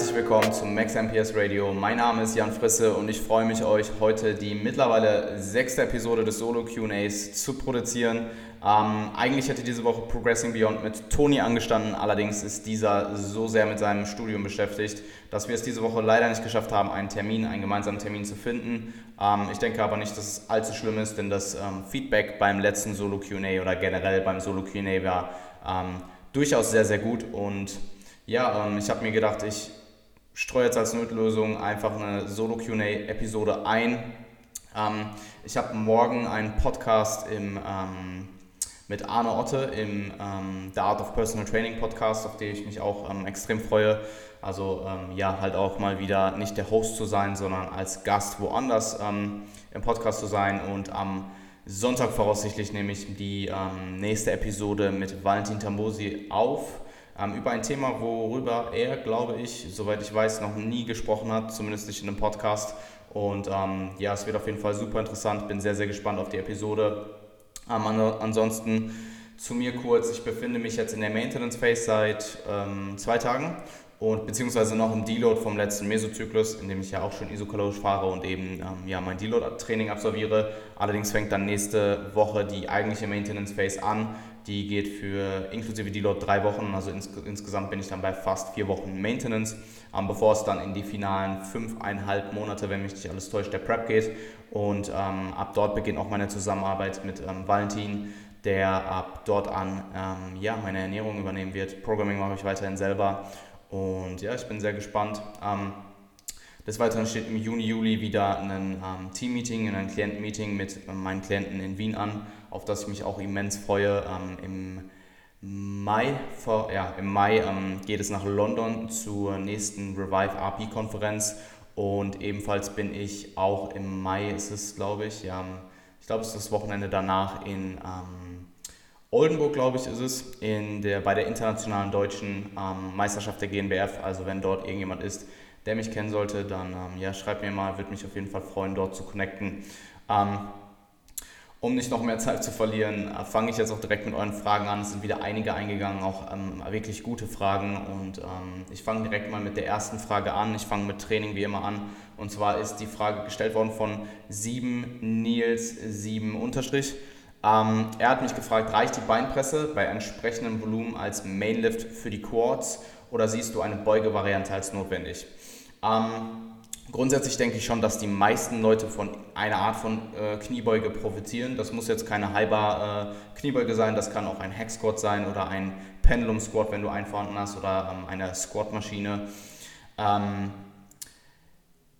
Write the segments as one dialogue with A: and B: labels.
A: herzlich willkommen zum Max MPS Radio. Mein Name ist Jan Frisse und ich freue mich, euch heute die mittlerweile sechste Episode des Solo QAs zu produzieren. Ähm, eigentlich hätte diese Woche Progressing Beyond mit Toni angestanden, allerdings ist dieser so sehr mit seinem Studium beschäftigt, dass wir es diese Woche leider nicht geschafft haben, einen Termin, einen gemeinsamen Termin zu finden. Ähm, ich denke aber nicht, dass es allzu schlimm ist, denn das ähm, Feedback beim letzten Solo QA oder generell beim Solo QA war ähm, durchaus sehr, sehr gut und ja, ähm, ich habe mir gedacht, ich streue jetzt als Notlösung einfach eine Solo QA-Episode ein. Ähm, ich habe morgen einen Podcast im ähm, mit Arne Otte im ähm, The Art of Personal Training Podcast, auf den ich mich auch ähm, extrem freue. Also ähm, ja, halt auch mal wieder nicht der Host zu sein, sondern als Gast woanders ähm, im Podcast zu sein. Und am Sonntag voraussichtlich nehme ich die nächste Episode mit Valentin Tambosi auf ähm, über ein Thema, worüber er, glaube ich, soweit ich weiß, noch nie gesprochen hat, zumindest nicht in einem Podcast. Und ja, es wird auf jeden Fall super interessant. Bin sehr, sehr gespannt auf die Episode. Ähm, ansonsten zu mir kurz, ich befinde mich jetzt in der Maintenance Phase seit ähm, zwei Tagen und beziehungsweise noch im Deload vom letzten Mesozyklus, in dem ich ja auch schon isokalorisch fahre und eben ähm, ja, mein Deload-Training absolviere. Allerdings fängt dann nächste Woche die eigentliche Maintenance Phase an. Die geht für inklusive Deload drei Wochen, also ins, insgesamt bin ich dann bei fast vier Wochen Maintenance, ähm, bevor es dann in die finalen fünfeinhalb Monate, wenn mich nicht alles täuscht, der Prep geht. Und ähm, ab dort beginnt auch meine Zusammenarbeit mit ähm, Valentin, der ab dort an ähm, ja, meine Ernährung übernehmen wird. Programming mache ich weiterhin selber. Und ja, ich bin sehr gespannt. Ähm, des Weiteren steht im Juni, Juli wieder ein ähm, Team-Meeting, ein Klientenmeeting mit äh, meinen Klienten in Wien an, auf das ich mich auch immens freue. Ähm, Im Mai, vor, ja, im Mai ähm, geht es nach London zur nächsten Revive RP-Konferenz und ebenfalls bin ich auch im Mai, ist es glaube ich, ja, ich glaube es ist das Wochenende danach in ähm, Oldenburg, glaube ich, ist es, in der, bei der internationalen deutschen ähm, Meisterschaft der GNBF. Also wenn dort irgendjemand ist, der mich kennen sollte, dann ähm, ja, schreibt mir mal, würde mich auf jeden Fall freuen, dort zu connecten. Ähm, um nicht noch mehr Zeit zu verlieren, äh, fange ich jetzt auch direkt mit euren Fragen an. Es sind wieder einige eingegangen, auch ähm, wirklich gute Fragen. Und ähm, ich fange direkt mal mit der ersten Frage an. Ich fange mit Training wie immer an. Und zwar ist die Frage gestellt worden von 7 Nils 7 Unterstrich. Ähm, er hat mich gefragt, reicht die Beinpresse bei entsprechendem Volumen als Mainlift für die Quads oder siehst du eine Beugevariante als notwendig? Ähm, Grundsätzlich denke ich schon, dass die meisten Leute von einer Art von äh, Kniebeuge profitieren. Das muss jetzt keine halber äh, Kniebeuge sein, das kann auch ein Hack Squat sein oder ein Pendulum Squat, wenn du einen vorhanden hast, oder ähm, eine Squat-Maschine. Ähm,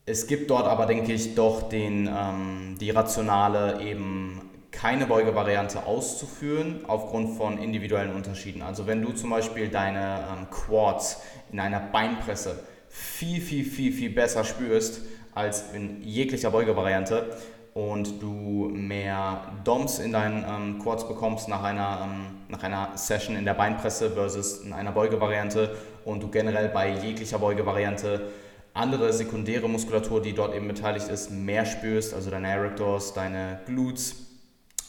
A: es gibt dort aber, denke ich, doch den, ähm, die rationale eben keine Beugevariante auszuführen aufgrund von individuellen Unterschieden. Also wenn du zum Beispiel deine ähm, Quads in einer Beinpresse viel, viel, viel, viel besser spürst als in jeglicher Beugevariante. Und du mehr DOMs in deinen ähm, Quads bekommst nach einer, ähm, nach einer Session in der Beinpresse versus in einer Beugevariante. Und du generell bei jeglicher Beugevariante andere sekundäre Muskulatur, die dort eben beteiligt ist, mehr spürst, also deine Erectors, deine Glutes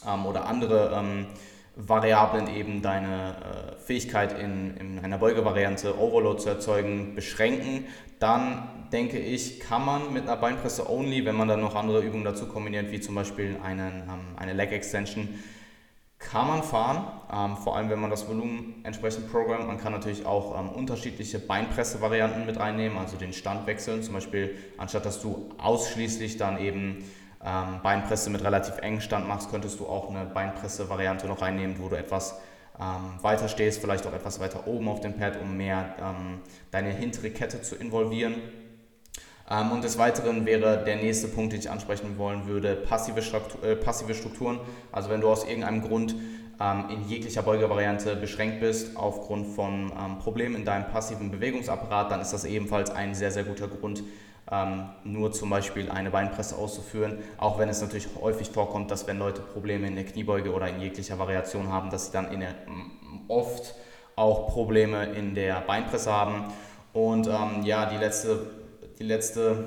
A: ähm, oder andere ähm, Variablen eben deine äh, Fähigkeit in, in einer Beugevariante Overload zu erzeugen beschränken, dann denke ich, kann man mit einer Beinpresse only, wenn man dann noch andere Übungen dazu kombiniert, wie zum Beispiel einen, ähm, eine Leg Extension, kann man fahren, ähm, vor allem wenn man das Volumen entsprechend programmt. Man kann natürlich auch ähm, unterschiedliche Beinpresse-Varianten mit reinnehmen, also den Stand wechseln. Zum Beispiel, anstatt dass du ausschließlich dann eben ähm, Beinpresse mit relativ engem Stand machst, könntest du auch eine Beinpresse-Variante noch reinnehmen, wo du etwas ähm, weiter stehst, vielleicht auch etwas weiter oben auf dem Pad, um mehr ähm, deine hintere Kette zu involvieren. Ähm, und des Weiteren wäre der nächste Punkt, den ich ansprechen wollen würde, passive, Struktur, äh, passive Strukturen. Also wenn du aus irgendeinem Grund ähm, in jeglicher Beugevariante beschränkt bist aufgrund von ähm, Problemen in deinem passiven Bewegungsapparat, dann ist das ebenfalls ein sehr, sehr guter Grund, ähm, nur zum Beispiel eine Beinpresse auszuführen, auch wenn es natürlich häufig vorkommt, dass wenn Leute Probleme in der Kniebeuge oder in jeglicher Variation haben, dass sie dann der, oft auch Probleme in der Beinpresse haben. Und ähm, ja, die letzte, die letzte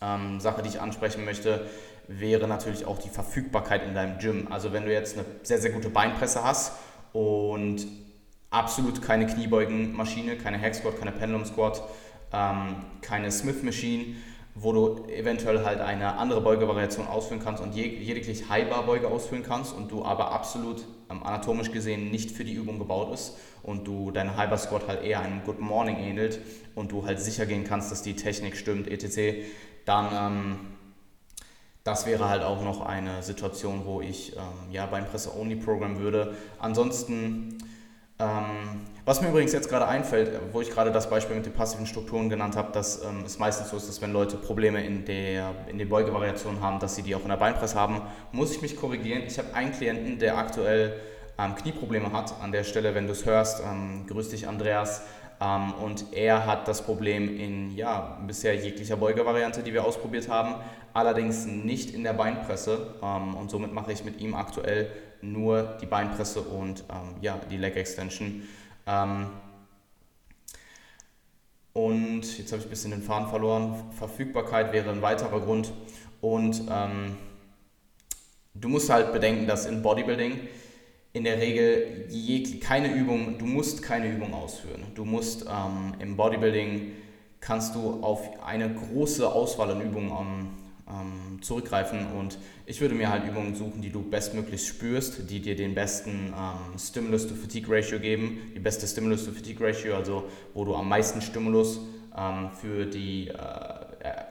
A: ähm, Sache, die ich ansprechen möchte, wäre natürlich auch die Verfügbarkeit in deinem Gym. Also wenn du jetzt eine sehr, sehr gute Beinpresse hast und absolut keine Kniebeugenmaschine, keine Hack Squat, keine Pendulum Squat, ähm, keine Smith Machine, wo du eventuell halt eine andere Beugevariation ausführen kannst und lediglich High-Bar-Beuge ausführen kannst und du aber absolut ähm, anatomisch gesehen nicht für die Übung gebaut ist und du dein High-Bar Squat halt eher einem Good Morning ähnelt und du halt sicher gehen kannst, dass die Technik stimmt, etc., dann ähm, das wäre halt auch noch eine Situation, wo ich ähm, ja beim Presse-Only-Programm würde. Ansonsten ähm, was mir übrigens jetzt gerade einfällt, wo ich gerade das Beispiel mit den passiven Strukturen genannt habe, dass ähm, es meistens so ist, dass wenn Leute Probleme in der in den Beugevariationen haben, dass sie die auch in der Beinpresse haben, muss ich mich korrigieren. Ich habe einen Klienten, der aktuell ähm, Knieprobleme hat. An der Stelle, wenn du es hörst, ähm, grüß dich Andreas. Ähm, und er hat das Problem in ja, bisher jeglicher Beugevariante, die wir ausprobiert haben, allerdings nicht in der Beinpresse. Ähm, und somit mache ich mit ihm aktuell nur die Beinpresse und ähm, ja, die Leg Extension. Ähm, und jetzt habe ich ein bisschen den Faden verloren. Verfügbarkeit wäre ein weiterer Grund. Und ähm, du musst halt bedenken, dass in Bodybuilding in der Regel je, keine Übung, du musst keine Übung ausführen. Du musst ähm, im Bodybuilding kannst du auf eine große Auswahl an Übungen ähm, zurückgreifen. Und ich würde mir halt Übungen suchen, die du bestmöglichst spürst, die dir den besten ähm, Stimulus-to-Fatigue-Ratio geben, die beste Stimulus-to-Fatigue-Ratio, also wo du am meisten Stimulus ähm, für die äh,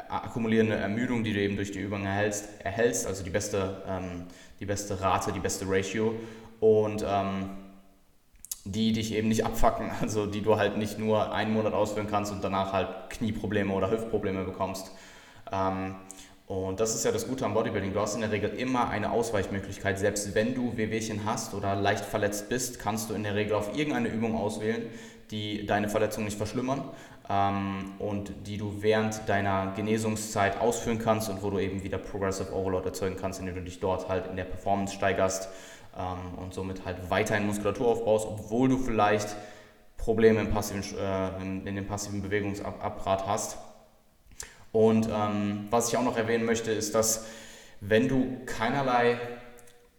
A: akkumulierende Ermüdung, die du eben durch die Übung erhältst, erhältst also die beste, ähm, die beste Rate, die beste Ratio. Und ähm, die dich eben nicht abfacken, also die du halt nicht nur einen Monat ausführen kannst und danach halt Knieprobleme oder Hüftprobleme bekommst. Ähm, und das ist ja das Gute am Bodybuilding. Du hast in der Regel immer eine Ausweichmöglichkeit. Selbst wenn du Wehwehchen hast oder leicht verletzt bist, kannst du in der Regel auf irgendeine Übung auswählen, die deine Verletzung nicht verschlimmern ähm, und die du während deiner Genesungszeit ausführen kannst und wo du eben wieder Progressive Overload erzeugen kannst, indem du dich dort halt in der Performance steigerst ähm, und somit halt weiterhin Muskulatur aufbaust, obwohl du vielleicht Probleme im passiven, äh, in, in dem passiven Bewegungsapparat hast. Und ähm, was ich auch noch erwähnen möchte, ist, dass wenn du keinerlei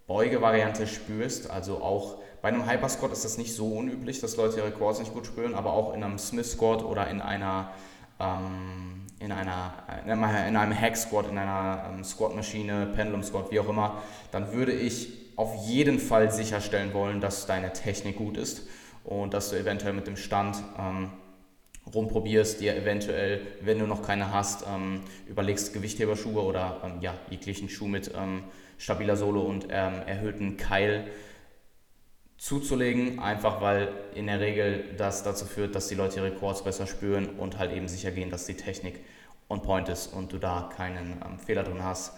A: Beugevariante spürst, also auch bei einem Hyper Squat ist das nicht so unüblich, dass Leute ihre Quads nicht gut spüren, aber auch in einem Smith Squat oder in einer ähm, in einer in einem Hack Squat, in einer ähm, Squat Maschine, Pendulum Squat, wie auch immer, dann würde ich auf jeden Fall sicherstellen wollen, dass deine Technik gut ist und dass du eventuell mit dem Stand ähm, rumprobierst, dir eventuell, wenn du noch keine hast, ähm, überlegst Gewichtheberschuhe oder ähm, ja, jeglichen Schuh mit ähm, stabiler Sohle und ähm, erhöhten Keil zuzulegen, einfach weil in der Regel das dazu führt, dass die Leute ihre Quads besser spüren und halt eben sicher gehen, dass die Technik on point ist und du da keinen ähm, Fehler drin hast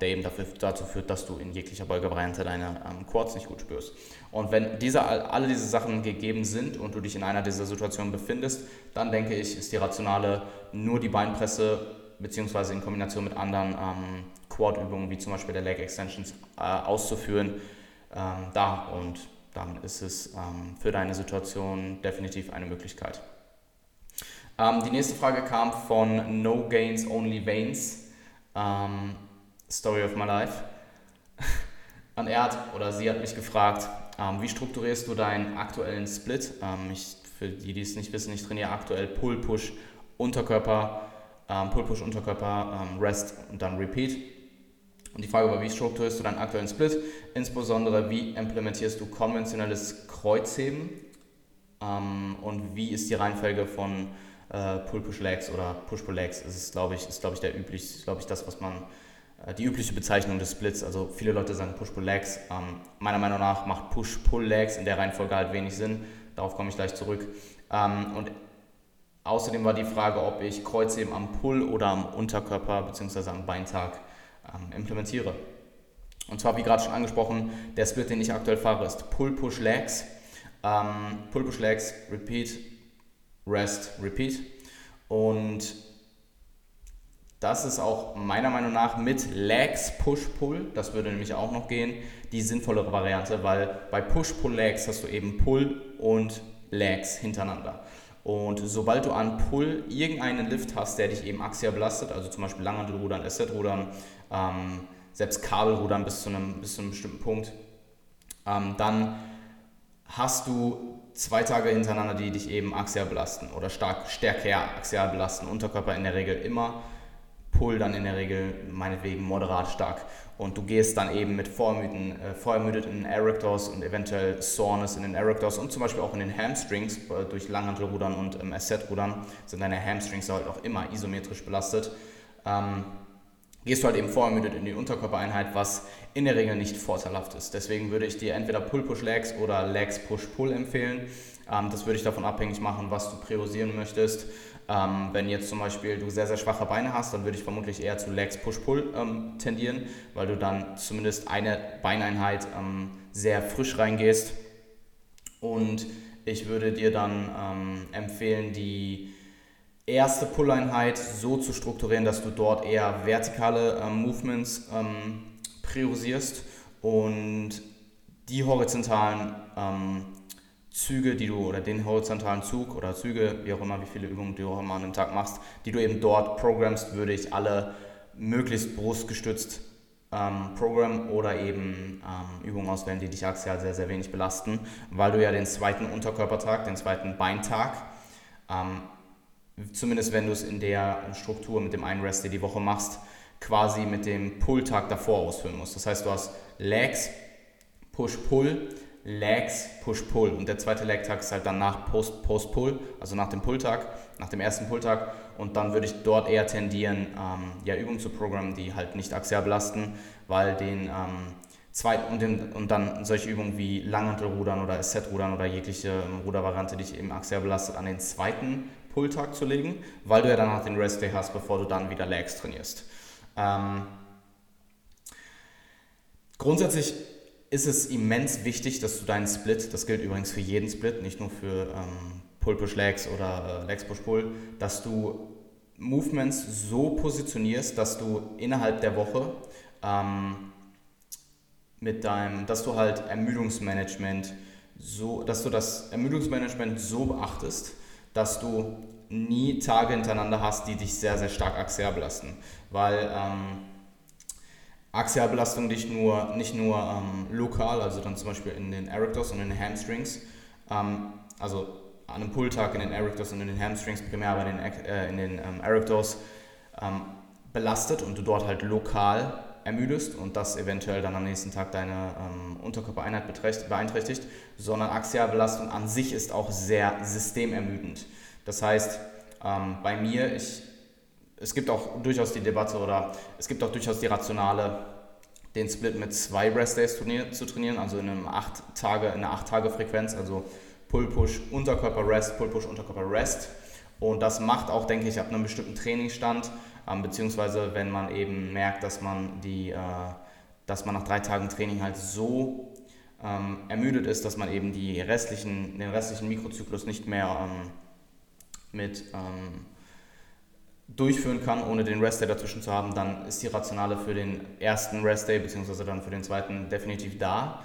A: der eben dafür, dazu führt, dass du in jeglicher Beugevariante deine ähm, Quads nicht gut spürst. Und wenn diese, alle diese Sachen gegeben sind und du dich in einer dieser Situationen befindest, dann denke ich, ist die rationale nur die Beinpresse beziehungsweise in Kombination mit anderen ähm, Quad-Übungen wie zum Beispiel der Leg Extensions äh, auszuführen ähm, da und dann ist es ähm, für deine Situation definitiv eine Möglichkeit. Ähm, die nächste Frage kam von No Gains Only Veins. Story of my life. Und er hat oder sie hat mich gefragt, ähm, wie strukturierst du deinen aktuellen Split? Ähm, ich, für die, die es nicht wissen, ich trainiere aktuell Pull, Push, Unterkörper, ähm, Pull, Push, Unterkörper, ähm, Rest und dann Repeat. Und die Frage war, wie strukturierst du deinen aktuellen Split? Insbesondere, wie implementierst du konventionelles Kreuzheben? Ähm, und wie ist die Reihenfolge von äh, Pull, Push, Legs oder Push, Pull, Legs? Das ist, glaube ich, ist, glaube ich, der üblich, glaube ich, das, was man die übliche Bezeichnung des Splits. Also viele Leute sagen Push-Pull-Legs. Ähm, meiner Meinung nach macht Push-Pull-Legs in der Reihenfolge halt wenig Sinn. Darauf komme ich gleich zurück. Ähm, und außerdem war die Frage, ob ich Kreuzheben am Pull- oder am Unterkörper bzw. am Beintag ähm, implementiere. Und zwar, wie gerade schon angesprochen, der Split, den ich aktuell fahre, ist Pull-Push-Legs. Ähm, Pull-Push-Legs, Repeat, Rest, Repeat. Und das ist auch meiner Meinung nach mit Legs Push-Pull, das würde nämlich auch noch gehen, die sinnvollere Variante, weil bei Push-Pull-Legs hast du eben Pull und Legs hintereinander. Und sobald du an Pull irgendeinen Lift hast, der dich eben axial belastet, also zum Beispiel Langhantelrudern, Asset-Rudern, ähm, selbst Kabelrudern bis zu, einem, bis zu einem bestimmten Punkt, ähm, dann hast du zwei Tage hintereinander, die dich eben axial belasten oder stark stärker axial belasten. Unterkörper in der Regel immer, Pull dann in der Regel meinetwegen moderat stark. Und du gehst dann eben mit vorermüdeten, äh, vorermüdeten Erectors und eventuell Soreness in den Erectors und zum Beispiel auch in den Hamstrings äh, durch Langhantelrudern und ähm, Asset-Rudern sind deine Hamstrings halt auch immer isometrisch belastet. Ähm, gehst du halt eben vorermüdet in die Unterkörpereinheit, was in der Regel nicht vorteilhaft ist. Deswegen würde ich dir entweder Pull-Push-Legs oder Legs-Push-Pull empfehlen. Ähm, das würde ich davon abhängig machen, was du priorisieren möchtest. Ähm, wenn jetzt zum Beispiel du sehr, sehr schwache Beine hast, dann würde ich vermutlich eher zu Legs Push-Pull ähm, tendieren, weil du dann zumindest eine Beineinheit ähm, sehr frisch reingehst. Und ich würde dir dann ähm, empfehlen, die erste Pull-Einheit so zu strukturieren, dass du dort eher vertikale ähm, Movements ähm, priorisierst und die horizontalen Züge, die du oder den horizontalen Zug oder Züge, wie auch immer, wie viele Übungen du auch immer an einem Tag machst, die du eben dort programmst, würde ich alle möglichst brustgestützt ähm, programmen oder eben ähm, Übungen auswählen, die dich axial sehr, sehr wenig belasten, weil du ja den zweiten Unterkörpertag, den zweiten Beintag, ähm, zumindest wenn du es in der Struktur mit dem einen Rest, die Woche machst, quasi mit dem Pull-Tag davor ausführen musst. Das heißt, du hast Legs, Push-Pull, Legs, Push-Pull. Und der zweite Leg-Tag ist halt dann nach Post-Pull, also nach dem Pull-Tag, nach dem ersten Pull-Tag. Und dann würde ich dort eher tendieren, ähm, ja, Übungen zu programmen, die halt nicht axial belasten, weil den ähm, zweiten und, den, und dann solche Übungen wie Langhantelrudern oder Asset-Rudern oder jegliche ähm, Rudervariante, die dich eben axial belastet, an den zweiten Pull-Tag zu legen, weil du ja danach den Rest-Day hast, bevor du dann wieder Legs trainierst. Ähm, grundsätzlich ist es immens wichtig, dass du deinen Split, das gilt übrigens für jeden Split, nicht nur für ähm, Pull-Push-Legs oder äh, Legs-Push-Pull, dass du Movements so positionierst, dass du innerhalb der Woche ähm, mit deinem, dass du halt Ermüdungsmanagement so, dass du das Ermüdungsmanagement so beachtest, dass du nie Tage hintereinander hast, die dich sehr, sehr stark axial belasten. Weil ähm, Axialbelastung nicht nur, nicht nur ähm, lokal, also dann zum Beispiel in den Erectors und in den Hamstrings, ähm, also an einem Pulltag in den Erectors und in den Hamstrings, primär aber in den, äh, in den ähm, Erectors, ähm, belastet und du dort halt lokal ermüdest und das eventuell dann am nächsten Tag deine ähm, Unterkörpereinheit beeinträchtigt, sondern Axialbelastung an sich ist auch sehr systemermüdend. Das heißt, ähm, bei mir, ich es gibt auch durchaus die Debatte oder es gibt auch durchaus die Rationale, den Split mit zwei Rest Days zu trainieren, also in, einem acht Tage, in einer 8-Tage-Frequenz, also Pull-Push, Unterkörper-Rest, Pull-Push, Unterkörper-Rest. Und das macht auch, denke ich, ab einem bestimmten Trainingsstand, ähm, beziehungsweise wenn man eben merkt, dass man, die, äh, dass man nach drei Tagen Training halt so ähm, ermüdet ist, dass man eben die restlichen, den restlichen Mikrozyklus nicht mehr ähm, mit ähm, durchführen kann, ohne den Rest Day dazwischen zu haben, dann ist die Rationale für den ersten Rest Day bzw. dann für den zweiten definitiv da.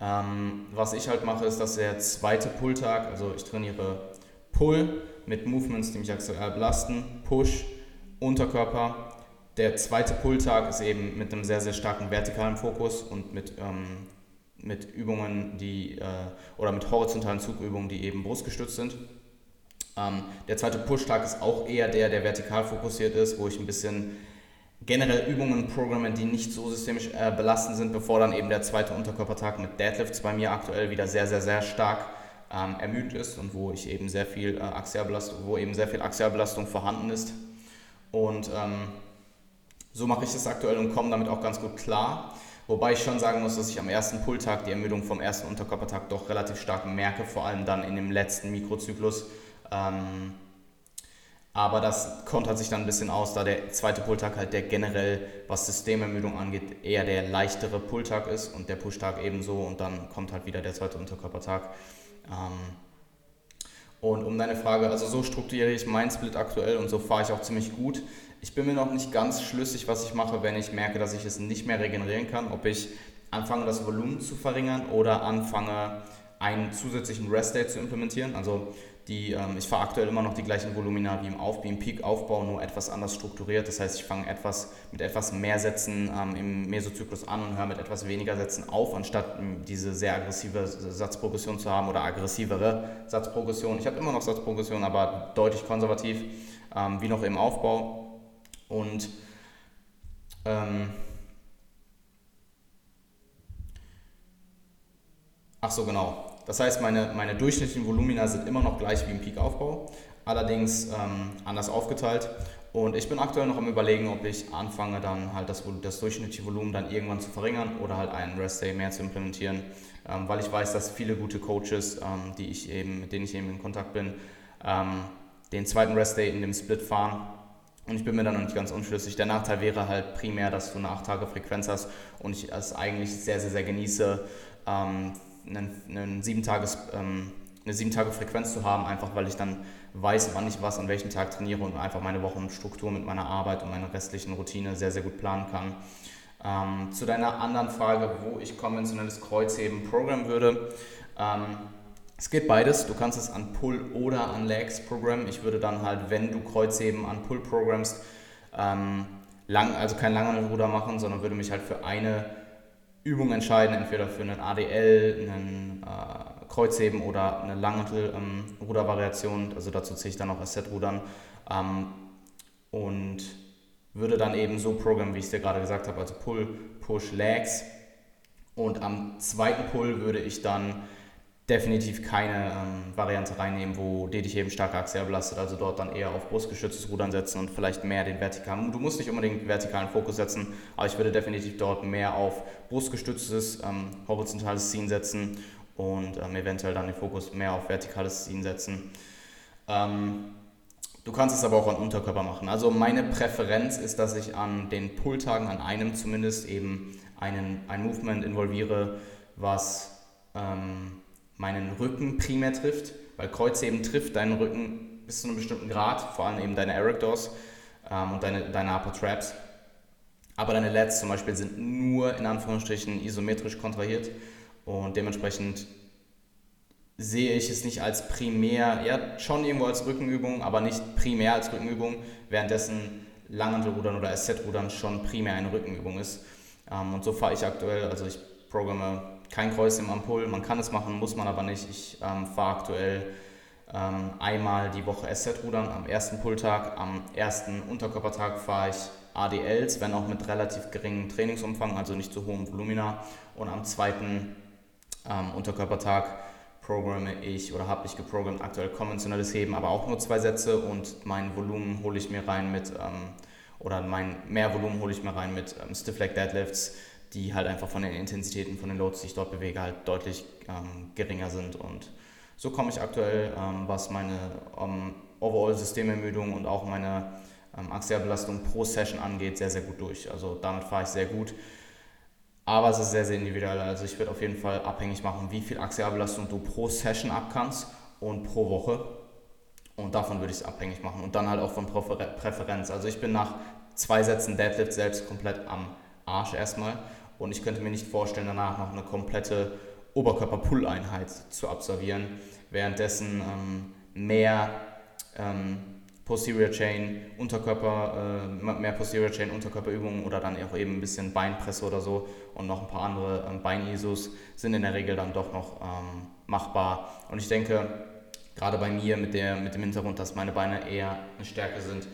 A: Ähm, was ich halt mache, ist, dass der zweite Pull-Tag, also ich trainiere Pull mit Movements, die mich aktuell belasten, Push, Unterkörper. Der zweite Pull-Tag ist eben mit einem sehr, sehr starken vertikalen Fokus und mit, ähm, mit Übungen, die, äh, oder mit horizontalen Zugübungen, die eben brustgestützt sind. Ähm, der zweite Push-Tag ist auch eher der, der vertikal fokussiert ist, wo ich ein bisschen generell Übungen programme, die nicht so systemisch äh, belastend sind, bevor dann eben der zweite Unterkörpertag mit Deadlifts bei mir aktuell wieder sehr, sehr, sehr stark ähm, ermüdet ist und wo ich eben sehr viel äh, Axialbelastung, wo eben sehr viel Axialbelastung vorhanden ist. Und ähm, so mache ich das aktuell und komme damit auch ganz gut klar. Wobei ich schon sagen muss, dass ich am ersten Pulltag die Ermüdung vom ersten Unterkörpertag doch relativ stark merke, vor allem dann in dem letzten Mikrozyklus, ähm, aber das kontert sich dann ein bisschen aus, da der zweite Pulltag halt der generell, was Systemermüdung angeht, eher der leichtere Pulltag ist und der Pushtag ebenso und dann kommt halt wieder der zweite Unterkörpertag. Ähm, und um deine Frage, also so strukturiere ich meinen Split aktuell und so fahre ich auch ziemlich gut. Ich bin mir noch nicht ganz schlüssig, was ich mache, wenn ich merke, dass ich es nicht mehr regenerieren kann, ob ich anfange, das Volumen zu verringern oder anfange, einen zusätzlichen Rest Day zu implementieren. Also die, ähm, ich fahre aktuell immer noch die gleichen Volumina wie im, Auf, wie im Peak-Aufbau, nur etwas anders strukturiert. Das heißt, ich fange etwas, mit etwas mehr Sätzen ähm, im Mesozyklus an und höre mit etwas weniger Sätzen auf, anstatt ähm, diese sehr aggressive Satzprogression zu haben oder aggressivere Satzprogression. Ich habe immer noch Satzprogression, aber deutlich konservativ, ähm, wie noch im Aufbau. Und ähm, ach so, genau. Das heißt, meine, meine durchschnittlichen Volumina sind immer noch gleich wie im Peak-Aufbau, allerdings ähm, anders aufgeteilt. Und ich bin aktuell noch am überlegen, ob ich anfange, dann halt das, das durchschnittliche Volumen dann irgendwann zu verringern oder halt einen Rest Day mehr zu implementieren, ähm, weil ich weiß, dass viele gute Coaches, ähm, die ich eben, mit denen ich eben in Kontakt bin, ähm, den zweiten Rest Day in dem Split fahren. Und ich bin mir da noch nicht ganz unschlüssig. Der Nachteil wäre halt primär, dass du eine 8-Tage-Frequenz hast und ich es eigentlich sehr, sehr, sehr genieße, ähm, einen, einen sieben Tages, ähm, eine sieben Tage Frequenz zu haben, einfach weil ich dann weiß, wann ich was an welchem Tag trainiere und einfach meine Wochenstruktur mit meiner Arbeit und meiner restlichen Routine sehr, sehr gut planen kann. Ähm, zu deiner anderen Frage, wo ich konventionelles Kreuzheben programmen würde. Ähm, es geht beides. Du kannst es an Pull oder an Legs programmen. Ich würde dann halt, wenn du Kreuzheben an Pull programmst, ähm, lang, also kein Langhantelruder machen, sondern würde mich halt für eine Übung entscheiden, entweder für einen ADL, einen äh, Kreuzheben oder eine Langhantel-Rudervariation. Ähm, also dazu ziehe ich dann auch Asset-Rudern. Ähm, und würde dann eben so programmen, wie ich es dir gerade gesagt habe, also Pull, Push, Legs. Und am zweiten Pull würde ich dann definitiv keine ähm, Variante reinnehmen, wo dich eben starke Achse belastet, also dort dann eher auf brustgestütztes Rudern setzen und vielleicht mehr den vertikalen, du musst nicht unbedingt vertikalen Fokus setzen, aber ich würde definitiv dort mehr auf brustgestütztes, ähm, horizontales Ziehen setzen und ähm, eventuell dann den Fokus mehr auf vertikales Ziehen setzen. Ähm, du kannst es aber auch an Unterkörper machen. Also meine Präferenz ist, dass ich an den Pulltagen, an einem zumindest eben einen, ein Movement involviere, was ähm, meinen Rücken primär trifft, weil Kreuzheben trifft deinen Rücken bis zu einem bestimmten Grad, vor allem eben deine Erectors ähm, und deine, deine Upper Traps. Aber deine Lats zum Beispiel sind nur in Anführungsstrichen isometrisch kontrahiert und dementsprechend sehe ich es nicht als primär, ja schon irgendwo als Rückenübung, aber nicht primär als Rückenübung, währenddessen Langhantelrudern oder Asset-Rudern schon primär eine Rückenübung ist. Ähm, und so fahre ich aktuell, also ich programme kein Kreuz im Ampull. Man kann es machen, muss man aber nicht. Ich ähm, fahre aktuell ähm, einmal die Woche SZ-Rudern am ersten Pulltag. Am ersten Unterkörpertag fahre ich ADLs, wenn auch mit relativ geringem Trainingsumfang, also nicht zu hohem Volumina. Und am zweiten ähm, Unterkörpertag programme ich oder habe ich geprogrammt aktuell konventionelles Heben, aber auch nur zwei Sätze und mein Volumen hole ich mir rein mit, ähm, oder mein Mehrvolumen hole ich mir rein mit ähm, Stiff Leg Deadlifts die halt einfach von den Intensitäten, von den Loads, die ich dort bewege, halt deutlich ähm, geringer sind. Und so komme ich aktuell, ähm, was meine ähm, Overall-Systemermüdung und auch meine ähm, Axialbelastung pro Session angeht, sehr, sehr gut durch. Also damit fahre ich sehr gut. Aber es ist sehr, sehr individuell. Also ich werde auf jeden Fall abhängig machen, wie viel Axialbelastung du pro Session abkannst und pro Woche. Und davon würde ich es abhängig machen. Und dann halt auch von Präferenz. Also ich bin nach zwei Sätzen Deadlift selbst komplett am Arsch erstmal und ich könnte mir nicht vorstellen, danach noch eine komplette Oberkörper-Pull-Einheit zu absolvieren, währenddessen ähm, mehr ähm, Posterior Chain, Unterkörper, äh, mehr Posterior Chain, Unterkörperübungen oder dann auch eben ein bisschen Beinpresse oder so und noch ein paar andere ähm, Bein-ISOs sind in der Regel dann doch noch ähm, machbar. Und ich denke, gerade bei mir mit, der, mit dem Hintergrund, dass meine Beine eher eine Stärke sind,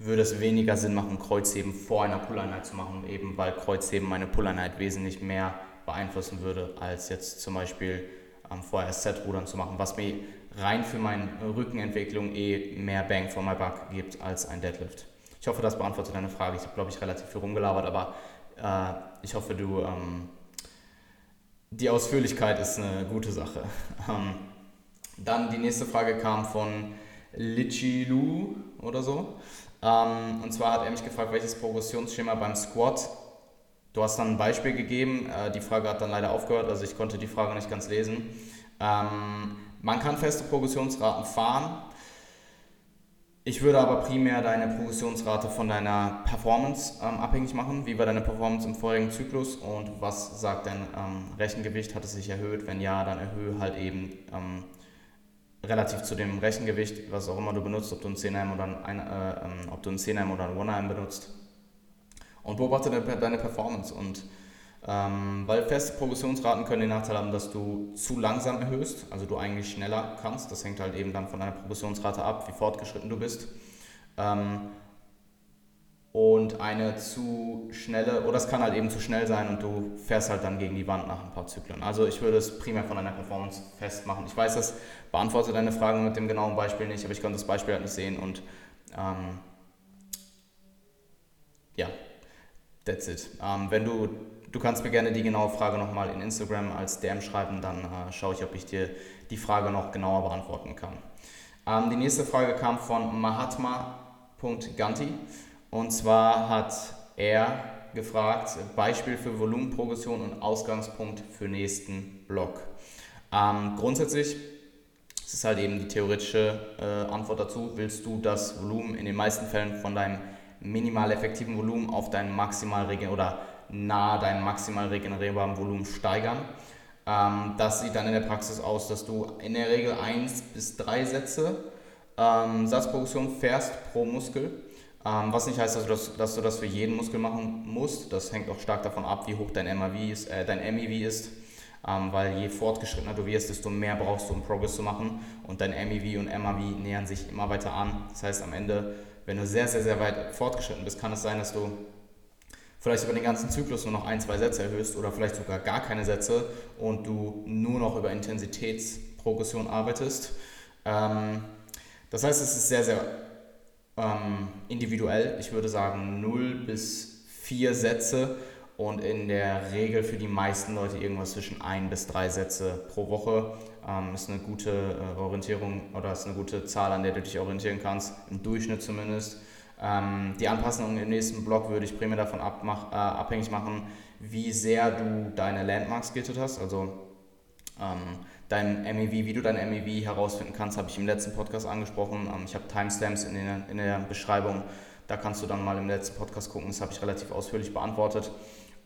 A: würde es weniger Sinn machen, Kreuzheben vor einer Pulleinheit zu machen, eben weil Kreuzheben meine Pulleinheit wesentlich mehr beeinflussen würde, als jetzt zum Beispiel ähm, vorher Set-Rudern zu machen, was mir rein für meine Rückenentwicklung eh mehr Bang for my buck gibt als ein Deadlift. Ich hoffe, das beantwortet deine Frage. Ich habe, glaube ich, relativ viel rumgelabert, aber äh, ich hoffe, du ähm, die Ausführlichkeit ist eine gute Sache. Ähm, dann die nächste Frage kam von Lichilu oder so. Ähm, und zwar hat er mich gefragt, welches Progressionsschema beim Squat. Du hast dann ein Beispiel gegeben, äh, die Frage hat dann leider aufgehört, also ich konnte die Frage nicht ganz lesen. Ähm, man kann feste Progressionsraten fahren. Ich würde aber primär deine Progressionsrate von deiner Performance ähm, abhängig machen. Wie war deine Performance im vorigen Zyklus und was sagt dein ähm, Rechengewicht? Hat es sich erhöht? Wenn ja, dann erhöhe halt eben ähm, relativ zu dem Rechengewicht, was auch immer du benutzt, ob du ein 10M oder ein, äh, ähm, ob du ein 10M oder ein 1M benutzt. Und beobachte deine Performance. Und ähm, weil feste Progressionsraten können den Nachteil haben, dass du zu langsam erhöhst, also du eigentlich schneller kannst. Das hängt halt eben dann von deiner Progressionsrate ab, wie fortgeschritten du bist. Ähm, und eine zu schnelle, oder es kann halt eben zu schnell sein und du fährst halt dann gegen die Wand nach ein paar Zyklen. Also ich würde es primär von deiner Performance festmachen. Ich weiß, das beantwortet deine Frage mit dem genauen Beispiel nicht, aber ich konnte das Beispiel halt nicht sehen und ähm, ja, that's it. Ähm, wenn du, du kannst mir gerne die genaue Frage nochmal in Instagram als DM schreiben, dann äh, schaue ich, ob ich dir die Frage noch genauer beantworten kann. Ähm, die nächste Frage kam von Mahatma.ganti. Und zwar hat er gefragt, Beispiel für Volumenprogression und Ausgangspunkt für nächsten Block. Ähm, grundsätzlich ist halt eben die theoretische äh, Antwort dazu. Willst du das Volumen in den meisten Fällen von deinem minimal effektiven Volumen auf dein maximal oder nahe deinem maximal regenerierbaren Volumen steigern? Ähm, das sieht dann in der Praxis aus, dass du in der Regel 1 bis 3 Sätze ähm, Satzprogression fährst pro Muskel ähm, was nicht heißt, dass du, das, dass du das für jeden Muskel machen musst. Das hängt auch stark davon ab, wie hoch dein, MAV ist, äh, dein MEV ist. Ähm, weil je fortgeschrittener du wirst, desto mehr brauchst du, um Progress zu machen. Und dein MEV und MAV nähern sich immer weiter an. Das heißt, am Ende, wenn du sehr, sehr, sehr weit fortgeschritten bist, kann es sein, dass du vielleicht über den ganzen Zyklus nur noch ein, zwei Sätze erhöhst oder vielleicht sogar gar keine Sätze und du nur noch über Intensitätsprogression arbeitest. Ähm, das heißt, es ist sehr, sehr ähm, individuell. Ich würde sagen 0 bis 4 Sätze und in der Regel für die meisten Leute irgendwas zwischen 1 bis 3 Sätze pro Woche. Ähm, ist eine gute äh, Orientierung oder ist eine gute Zahl, an der du dich orientieren kannst, im Durchschnitt zumindest. Ähm, die Anpassung im nächsten Block würde ich primär davon abmach, äh, abhängig machen, wie sehr du deine Landmarks gittet hast. Also ähm, dein MEV, wie du dein MEV herausfinden kannst, habe ich im letzten Podcast angesprochen. Ähm, ich habe Timestamps in der, in der Beschreibung. Da kannst du dann mal im letzten Podcast gucken. Das habe ich relativ ausführlich beantwortet.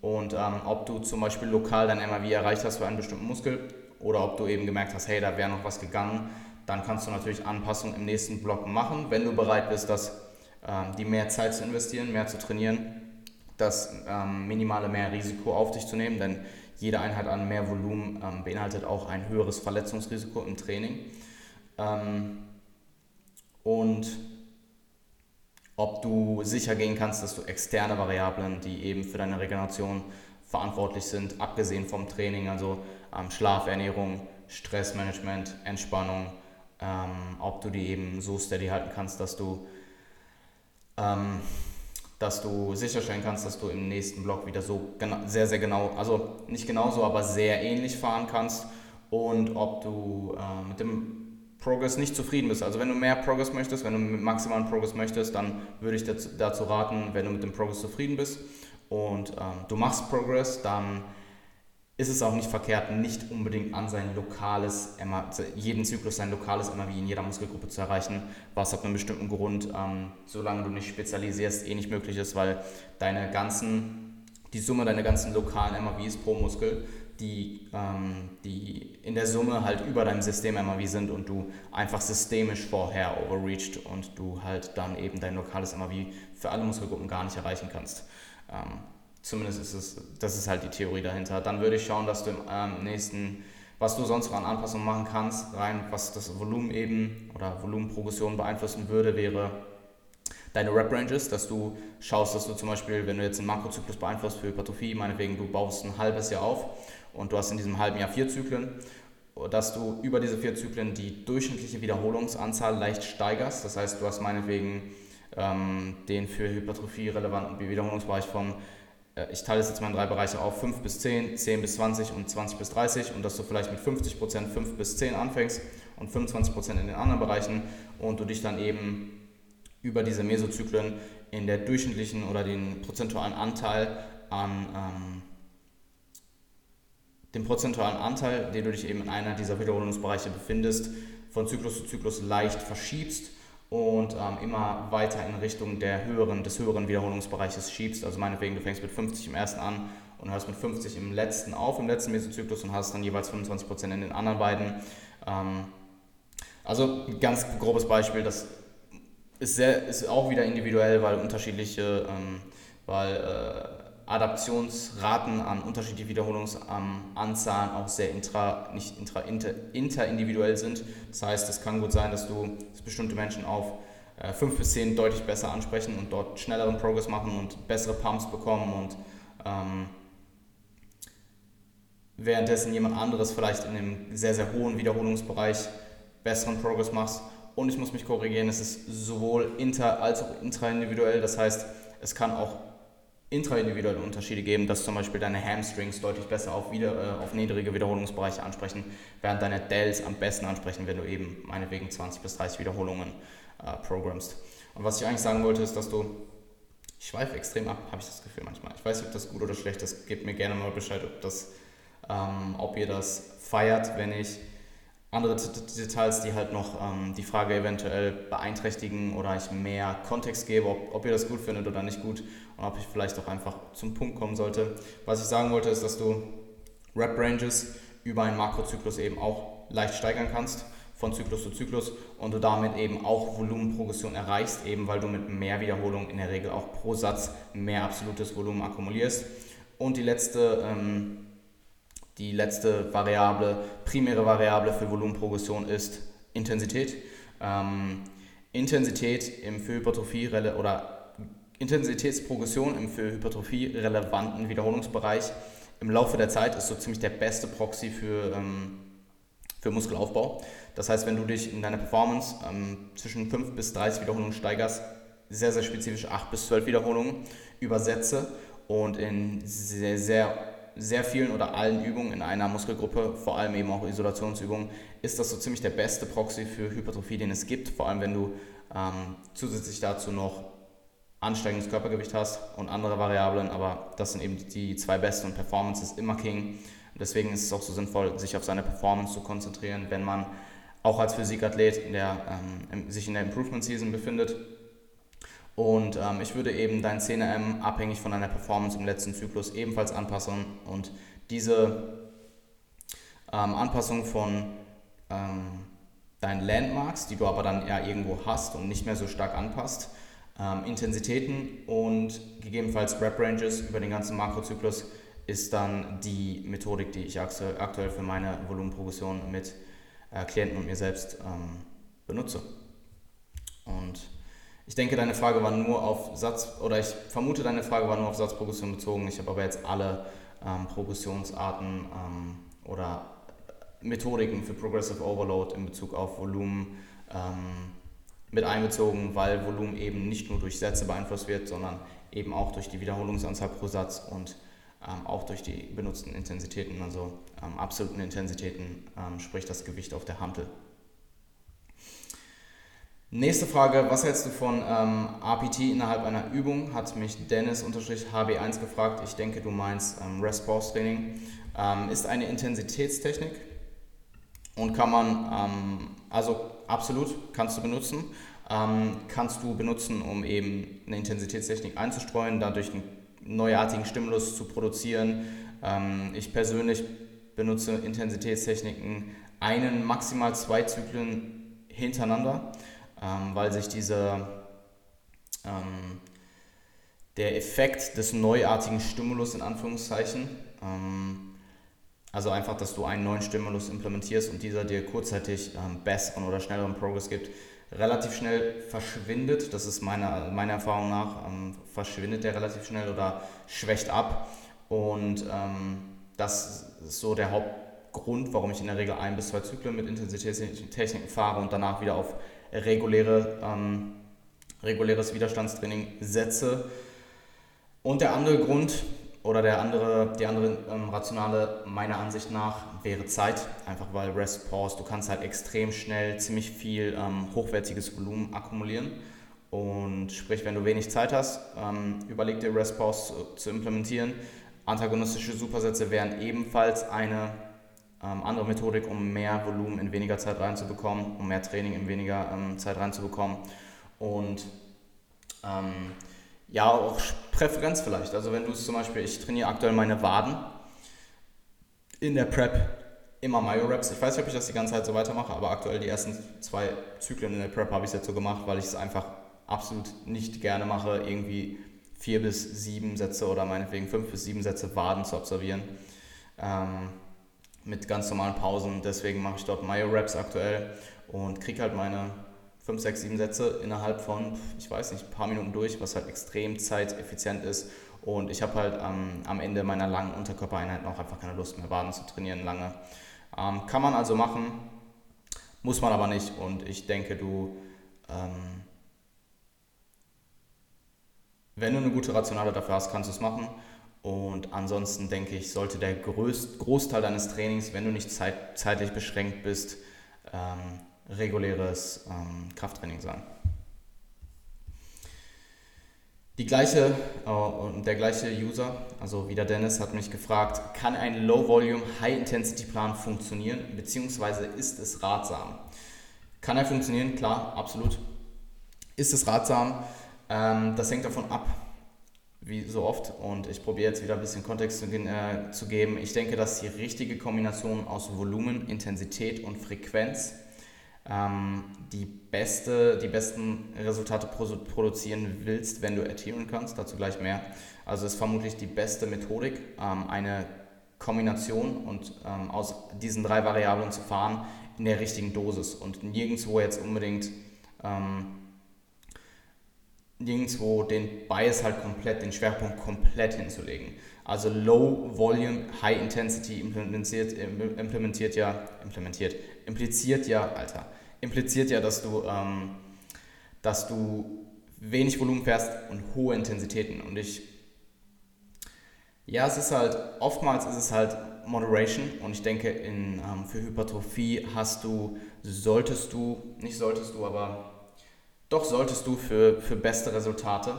A: Und ähm, ob du zum Beispiel lokal dein MAV erreicht hast für einen bestimmten Muskel oder ob du eben gemerkt hast, hey, da wäre noch was gegangen, dann kannst du natürlich Anpassungen im nächsten Block machen, wenn du bereit bist, das, ähm, die mehr Zeit zu investieren, mehr zu trainieren, das ähm, minimale mehr Risiko auf dich zu nehmen, denn jede Einheit an mehr Volumen ähm, beinhaltet auch ein höheres Verletzungsrisiko im Training. Ähm, und ob du sicher gehen kannst, dass du externe Variablen, die eben für deine Regeneration verantwortlich sind, abgesehen vom Training, also ähm, Schlaf, Ernährung, Stressmanagement, Entspannung, ähm, ob du die eben so steady halten kannst, dass du ähm, dass du sicherstellen kannst, dass du im nächsten Block wieder so sehr, sehr genau, also nicht genauso, aber sehr ähnlich fahren kannst und ob du äh, mit dem Progress nicht zufrieden bist. Also wenn du mehr Progress möchtest, wenn du maximalen Progress möchtest, dann würde ich dazu, dazu raten, wenn du mit dem Progress zufrieden bist und ähm, du machst Progress, dann ist es auch nicht verkehrt, nicht unbedingt an sein lokales, jeden Zyklus sein lokales MAV in jeder Muskelgruppe zu erreichen, was ab einem bestimmten Grund, ähm, solange du nicht spezialisierst, eh nicht möglich ist, weil deine ganzen, die Summe deiner ganzen lokalen MAVs pro Muskel, die, ähm, die in der Summe halt über deinem System MAV sind und du einfach systemisch vorher overreached und du halt dann eben dein lokales MAV für alle Muskelgruppen gar nicht erreichen kannst. Ähm, Zumindest ist es, das ist halt die Theorie dahinter. Dann würde ich schauen, dass du im ähm, nächsten, was du sonst noch an Anpassungen machen kannst, rein, was das Volumen eben oder Volumenprogression beeinflussen würde, wäre deine Rep-Ranges, dass du schaust, dass du zum Beispiel, wenn du jetzt einen Makrozyklus beeinflusst für Hypertrophie, meinetwegen du baust ein halbes Jahr auf und du hast in diesem halben Jahr vier Zyklen, dass du über diese vier Zyklen die durchschnittliche Wiederholungsanzahl leicht steigerst. Das heißt, du hast meinetwegen ähm, den für Hypertrophie relevanten Wiederholungsbereich von ich teile es jetzt mal in drei Bereiche auf, 5 bis 10, 10 bis 20 und 20 bis 30 und dass du vielleicht mit 50% 5 bis 10 anfängst und 25% in den anderen Bereichen und du dich dann eben über diese Mesozyklen in der durchschnittlichen oder den prozentualen Anteil an ähm, den prozentualen Anteil, den du dich eben in einer dieser Wiederholungsbereiche befindest, von Zyklus zu Zyklus leicht verschiebst und ähm, immer weiter in Richtung der höheren, des höheren Wiederholungsbereiches schiebst. Also meinetwegen, du fängst mit 50 im ersten an und hörst mit 50 im letzten auf, im letzten Mesozyklus und hast dann jeweils 25% in den anderen beiden. Ähm, Also ganz grobes Beispiel, das ist, sehr, ist auch wieder individuell, weil unterschiedliche, ähm, weil äh, Adaptionsraten an unterschiedliche Wiederholungsanzahlen auch sehr intra, nicht intra, inter, interindividuell sind. Das heißt, es kann gut sein, dass du bestimmte Menschen auf äh, 5 bis 10 deutlich besser ansprechen und dort schnelleren Progress machen und bessere Pumps bekommen und ähm, währenddessen jemand anderes vielleicht in einem sehr, sehr hohen Wiederholungsbereich besseren Progress machst. Und ich muss mich korrigieren, es ist sowohl inter- als auch intraindividuell. Das heißt, es kann auch intraindividuelle Unterschiede geben, dass zum Beispiel deine Hamstrings deutlich besser auf, wieder, äh, auf niedrige Wiederholungsbereiche ansprechen, während deine Dells am besten ansprechen, wenn du eben meinetwegen 20 bis 30 Wiederholungen äh, programmst. Und was ich eigentlich sagen wollte, ist, dass du, ich schweife extrem ab, habe ich das Gefühl manchmal. Ich weiß nicht, ob das gut oder schlecht ist, gebt mir gerne mal Bescheid, ob, das, ähm, ob ihr das feiert, wenn ich andere Details, die halt noch ähm, die Frage eventuell beeinträchtigen oder ich mehr Kontext gebe, ob, ob ihr das gut findet oder nicht gut und ob ich vielleicht auch einfach zum Punkt kommen sollte. Was ich sagen wollte, ist, dass du Rep-Ranges über einen Makrozyklus eben auch leicht steigern kannst, von Zyklus zu Zyklus und du damit eben auch Volumenprogression erreichst, eben weil du mit mehr Wiederholung in der Regel auch pro Satz mehr absolutes Volumen akkumulierst. Und die letzte ähm, die letzte Variable, primäre Variable für Volumenprogression ist Intensität. Ähm, Intensität im für Hypertrophie oder Intensitätsprogression im für Hypertrophie relevanten Wiederholungsbereich im Laufe der Zeit ist so ziemlich der beste Proxy für, ähm, für Muskelaufbau. Das heißt, wenn du dich in deiner Performance ähm, zwischen 5 bis 30 Wiederholungen steigerst, sehr, sehr spezifisch 8 bis 12 Wiederholungen übersetze und in sehr, sehr sehr vielen oder allen Übungen in einer Muskelgruppe, vor allem eben auch Isolationsübungen, ist das so ziemlich der beste Proxy für Hypertrophie, den es gibt. Vor allem, wenn du ähm, zusätzlich dazu noch ansteigendes Körpergewicht hast und andere Variablen, aber das sind eben die zwei besten und Performance ist immer King. Deswegen ist es auch so sinnvoll, sich auf seine Performance zu konzentrieren, wenn man auch als Physikathlet in der, ähm, sich in der Improvement Season befindet und ähm, ich würde eben dein 10M abhängig von deiner Performance im letzten Zyklus ebenfalls anpassen. Und diese ähm, Anpassung von ähm, deinen Landmarks, die du aber dann ja irgendwo hast und nicht mehr so stark anpasst, ähm, Intensitäten und gegebenenfalls Rep Ranges über den ganzen Makrozyklus ist dann die Methodik, die ich aktuell für meine Volumenprogression mit äh, Klienten und mir selbst ähm, benutze. Und ich denke, deine Frage war nur auf Satz, oder ich vermute, deine Frage war nur auf Satzprogression bezogen. Ich habe aber jetzt alle ähm, Progressionsarten ähm, oder Methodiken für Progressive Overload in Bezug auf Volumen ähm, mit einbezogen, weil Volumen eben nicht nur durch Sätze beeinflusst wird, sondern eben auch durch die Wiederholungsanzahl pro Satz und ähm, auch durch die benutzten Intensitäten, also ähm, absoluten Intensitäten, ähm, sprich das Gewicht auf der Hantel. Nächste Frage, was hältst du von ähm, RPT innerhalb einer Übung? Hat mich Dennis-HB1 gefragt. Ich denke, du meinst ähm, Rest-Pause-Training. Ähm, ist eine Intensitätstechnik und kann man, ähm, also absolut, kannst du benutzen. Ähm, kannst du benutzen, um eben eine Intensitätstechnik einzustreuen, dadurch einen neuartigen Stimulus zu produzieren. Ähm, ich persönlich benutze Intensitätstechniken einen, maximal zwei Zyklen hintereinander ähm, weil sich diese, ähm, der Effekt des neuartigen Stimulus in Anführungszeichen, ähm, also einfach, dass du einen neuen Stimulus implementierst und dieser dir kurzzeitig ähm, besseren oder schnelleren Progress gibt, relativ schnell verschwindet. Das ist meiner, meiner Erfahrung nach, ähm, verschwindet der relativ schnell oder schwächt ab. Und ähm, das ist so der Hauptgrund, warum ich in der Regel ein bis zwei Zyklen mit Intensitätstechniken fahre und danach wieder auf reguläre, ähm, reguläres Widerstandstraining setze. Und der andere Grund oder der andere, die andere ähm, Rationale meiner Ansicht nach wäre Zeit, einfach weil Rest Pause, du kannst halt extrem schnell ziemlich viel ähm, hochwertiges Volumen akkumulieren. Und sprich, wenn du wenig Zeit hast, ähm, überleg dir Rest Pause zu, zu implementieren. Antagonistische Supersätze wären ebenfalls eine ähm, andere Methodik, um mehr Volumen in weniger Zeit reinzubekommen, um mehr Training in weniger ähm, Zeit reinzubekommen. Und ähm, ja, auch Präferenz vielleicht. Also wenn du es zum Beispiel, ich trainiere aktuell meine Waden in der Prep immer Myo-Raps. Ich weiß nicht, ob ich das die ganze Zeit so weitermache, aber aktuell die ersten zwei Zyklen in der Prep habe ich jetzt so gemacht, weil ich es einfach absolut nicht gerne mache, irgendwie vier bis sieben Sätze oder meinetwegen fünf bis sieben Sätze Waden zu absolvieren. Ähm, mit ganz normalen Pausen. Deswegen mache ich dort Myo-Raps aktuell und kriege halt meine 5, 6, 7 Sätze innerhalb von, ich weiß nicht, ein paar Minuten durch, was halt extrem zeiteffizient ist. Und ich habe halt ähm, am Ende meiner langen Unterkörpereinheiten auch einfach keine Lust mehr, Waden zu trainieren lange. Ähm, kann man also machen, muss man aber nicht. Und ich denke, du, ähm, wenn du eine gute Rationale dafür hast, kannst du es machen. Und ansonsten denke ich, sollte der größt, Großteil deines Trainings, wenn du nicht zeit, zeitlich beschränkt bist, ähm, reguläres ähm, Krafttraining sein. Die gleiche, äh, der gleiche User, also wieder Dennis, hat mich gefragt, kann ein Low-Volume, High-Intensity-Plan funktionieren, beziehungsweise ist es ratsam? Kann er funktionieren? Klar, absolut. Ist es ratsam? Ähm, das hängt davon ab, wie so oft. Und ich probiere jetzt wieder ein bisschen Kontext zu, äh, zu geben. Ich denke, dass die richtige Kombination aus Volumen, Intensität und Frequenz ähm, die, beste, die besten Resultate produzieren willst, wenn du adheren kannst. Dazu gleich mehr. Also ist vermutlich die beste Methodik, ähm, eine Kombination und ähm, aus diesen drei Variablen zu fahren in der richtigen Dosis und nirgendwo jetzt unbedingt ähm, nirgendwo den Bias halt komplett, den Schwerpunkt komplett hinzulegen. Also Low Volume, High Intensity implementiert, implementiert ja, implementiert, impliziert ja, Alter, impliziert ja, dass du, ähm, dass du wenig Volumen fährst und hohe Intensitäten. Und ich, ja, es ist halt, oftmals ist es halt Moderation und ich denke, in, ähm, für Hypertrophie hast du, solltest du, nicht solltest du, aber doch solltest du für, für beste Resultate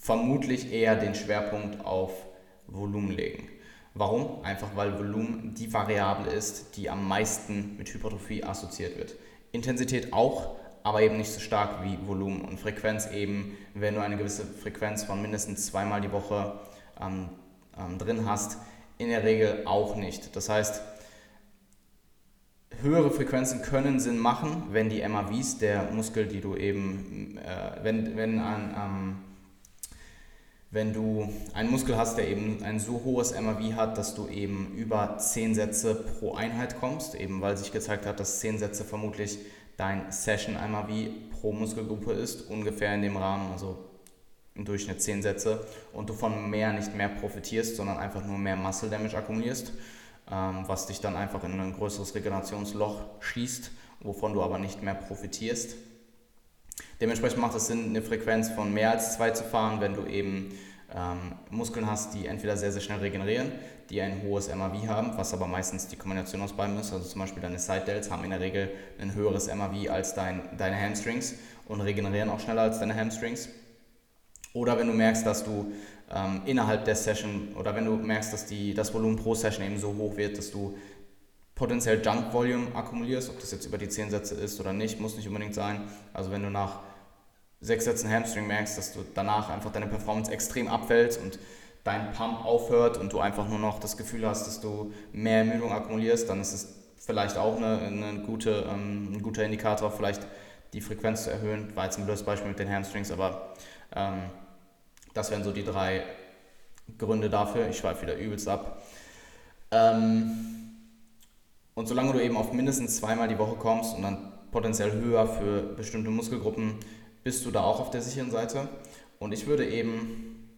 A: vermutlich eher den Schwerpunkt auf Volumen legen. Warum? Einfach weil Volumen die Variable ist, die am meisten mit Hypertrophie assoziiert wird. Intensität auch, aber eben nicht so stark wie Volumen und Frequenz eben, wenn du eine gewisse Frequenz von mindestens zweimal die Woche ähm, ähm, drin hast, in der Regel auch nicht. Das heißt, höhere Frequenzen können Sinn machen, wenn die MAVs, der Muskel, die du eben, äh, wenn, wenn ein, ähm, wenn du einen Muskel hast, der eben ein so hohes MAV hat, dass du eben über 10 Sätze pro Einheit kommst, eben weil sich gezeigt hat, dass 10 Sätze vermutlich dein Session MAV pro Muskelgruppe ist, ungefähr in dem Rahmen, also im Durchschnitt 10 Sätze und du von mehr nicht mehr profitierst, sondern einfach nur mehr Muscle Damage akkumulierst, was dich dann einfach in ein größeres Regenerationsloch schießt, wovon du aber nicht mehr profitierst. Dementsprechend macht es Sinn, eine Frequenz von mehr als zwei zu fahren, wenn du eben ähm, Muskeln hast, die entweder sehr, sehr schnell regenerieren, die ein hohes MAV haben, was aber meistens die Kombination aus beiden ist. Also zum Beispiel deine Side Delts haben in der Regel ein höheres MAV als dein, deine Hamstrings und regenerieren auch schneller als deine Hamstrings. Oder wenn du merkst, dass du ähm, innerhalb der Session oder wenn du merkst, dass die, das Volumen pro Session eben so hoch wird, dass du potenziell Junk Volume akkumulierst, ob das jetzt über die 10 Sätze ist oder nicht, muss nicht unbedingt sein. Also wenn du nach sechs Sätzen Hamstring merkst, dass du danach einfach deine Performance extrem abfällt und dein Pump aufhört und du einfach nur noch das Gefühl hast, dass du mehr Ermüdung akkumulierst, dann ist es vielleicht auch eine, eine gute, ähm, ein guter Indikator, vielleicht die Frequenz zu erhöhen. War jetzt ein blödes Beispiel mit den Hamstrings, aber ähm, das wären so die drei Gründe dafür. Ich schweife wieder übelst ab. Ähm, und solange du eben auf mindestens zweimal die Woche kommst und dann potenziell höher für bestimmte Muskelgruppen, bist du da auch auf der sicheren Seite. Und ich würde eben,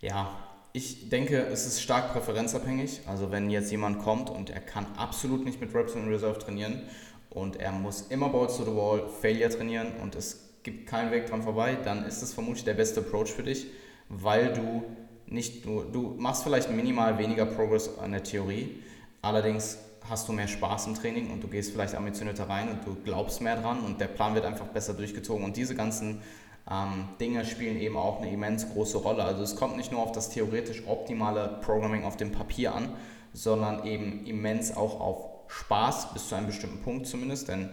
A: ja, ich denke, es ist stark präferenzabhängig. Also wenn jetzt jemand kommt und er kann absolut nicht mit Reps in Reserve trainieren und er muss immer Balls to the Wall Failure trainieren und es gibt keinen Weg dran vorbei, dann ist das vermutlich der beste Approach für dich, weil du nicht nur, du machst vielleicht minimal weniger Progress an der Theorie, allerdings hast du mehr Spaß im Training und du gehst vielleicht ambitionierter rein und du glaubst mehr dran und der Plan wird einfach besser durchgezogen. Und diese ganzen ähm, Dinge spielen eben auch eine immens große Rolle. Also es kommt nicht nur auf das theoretisch optimale Programming auf dem Papier an, sondern eben immens auch auf Spaß bis zu einem bestimmten Punkt zumindest. Denn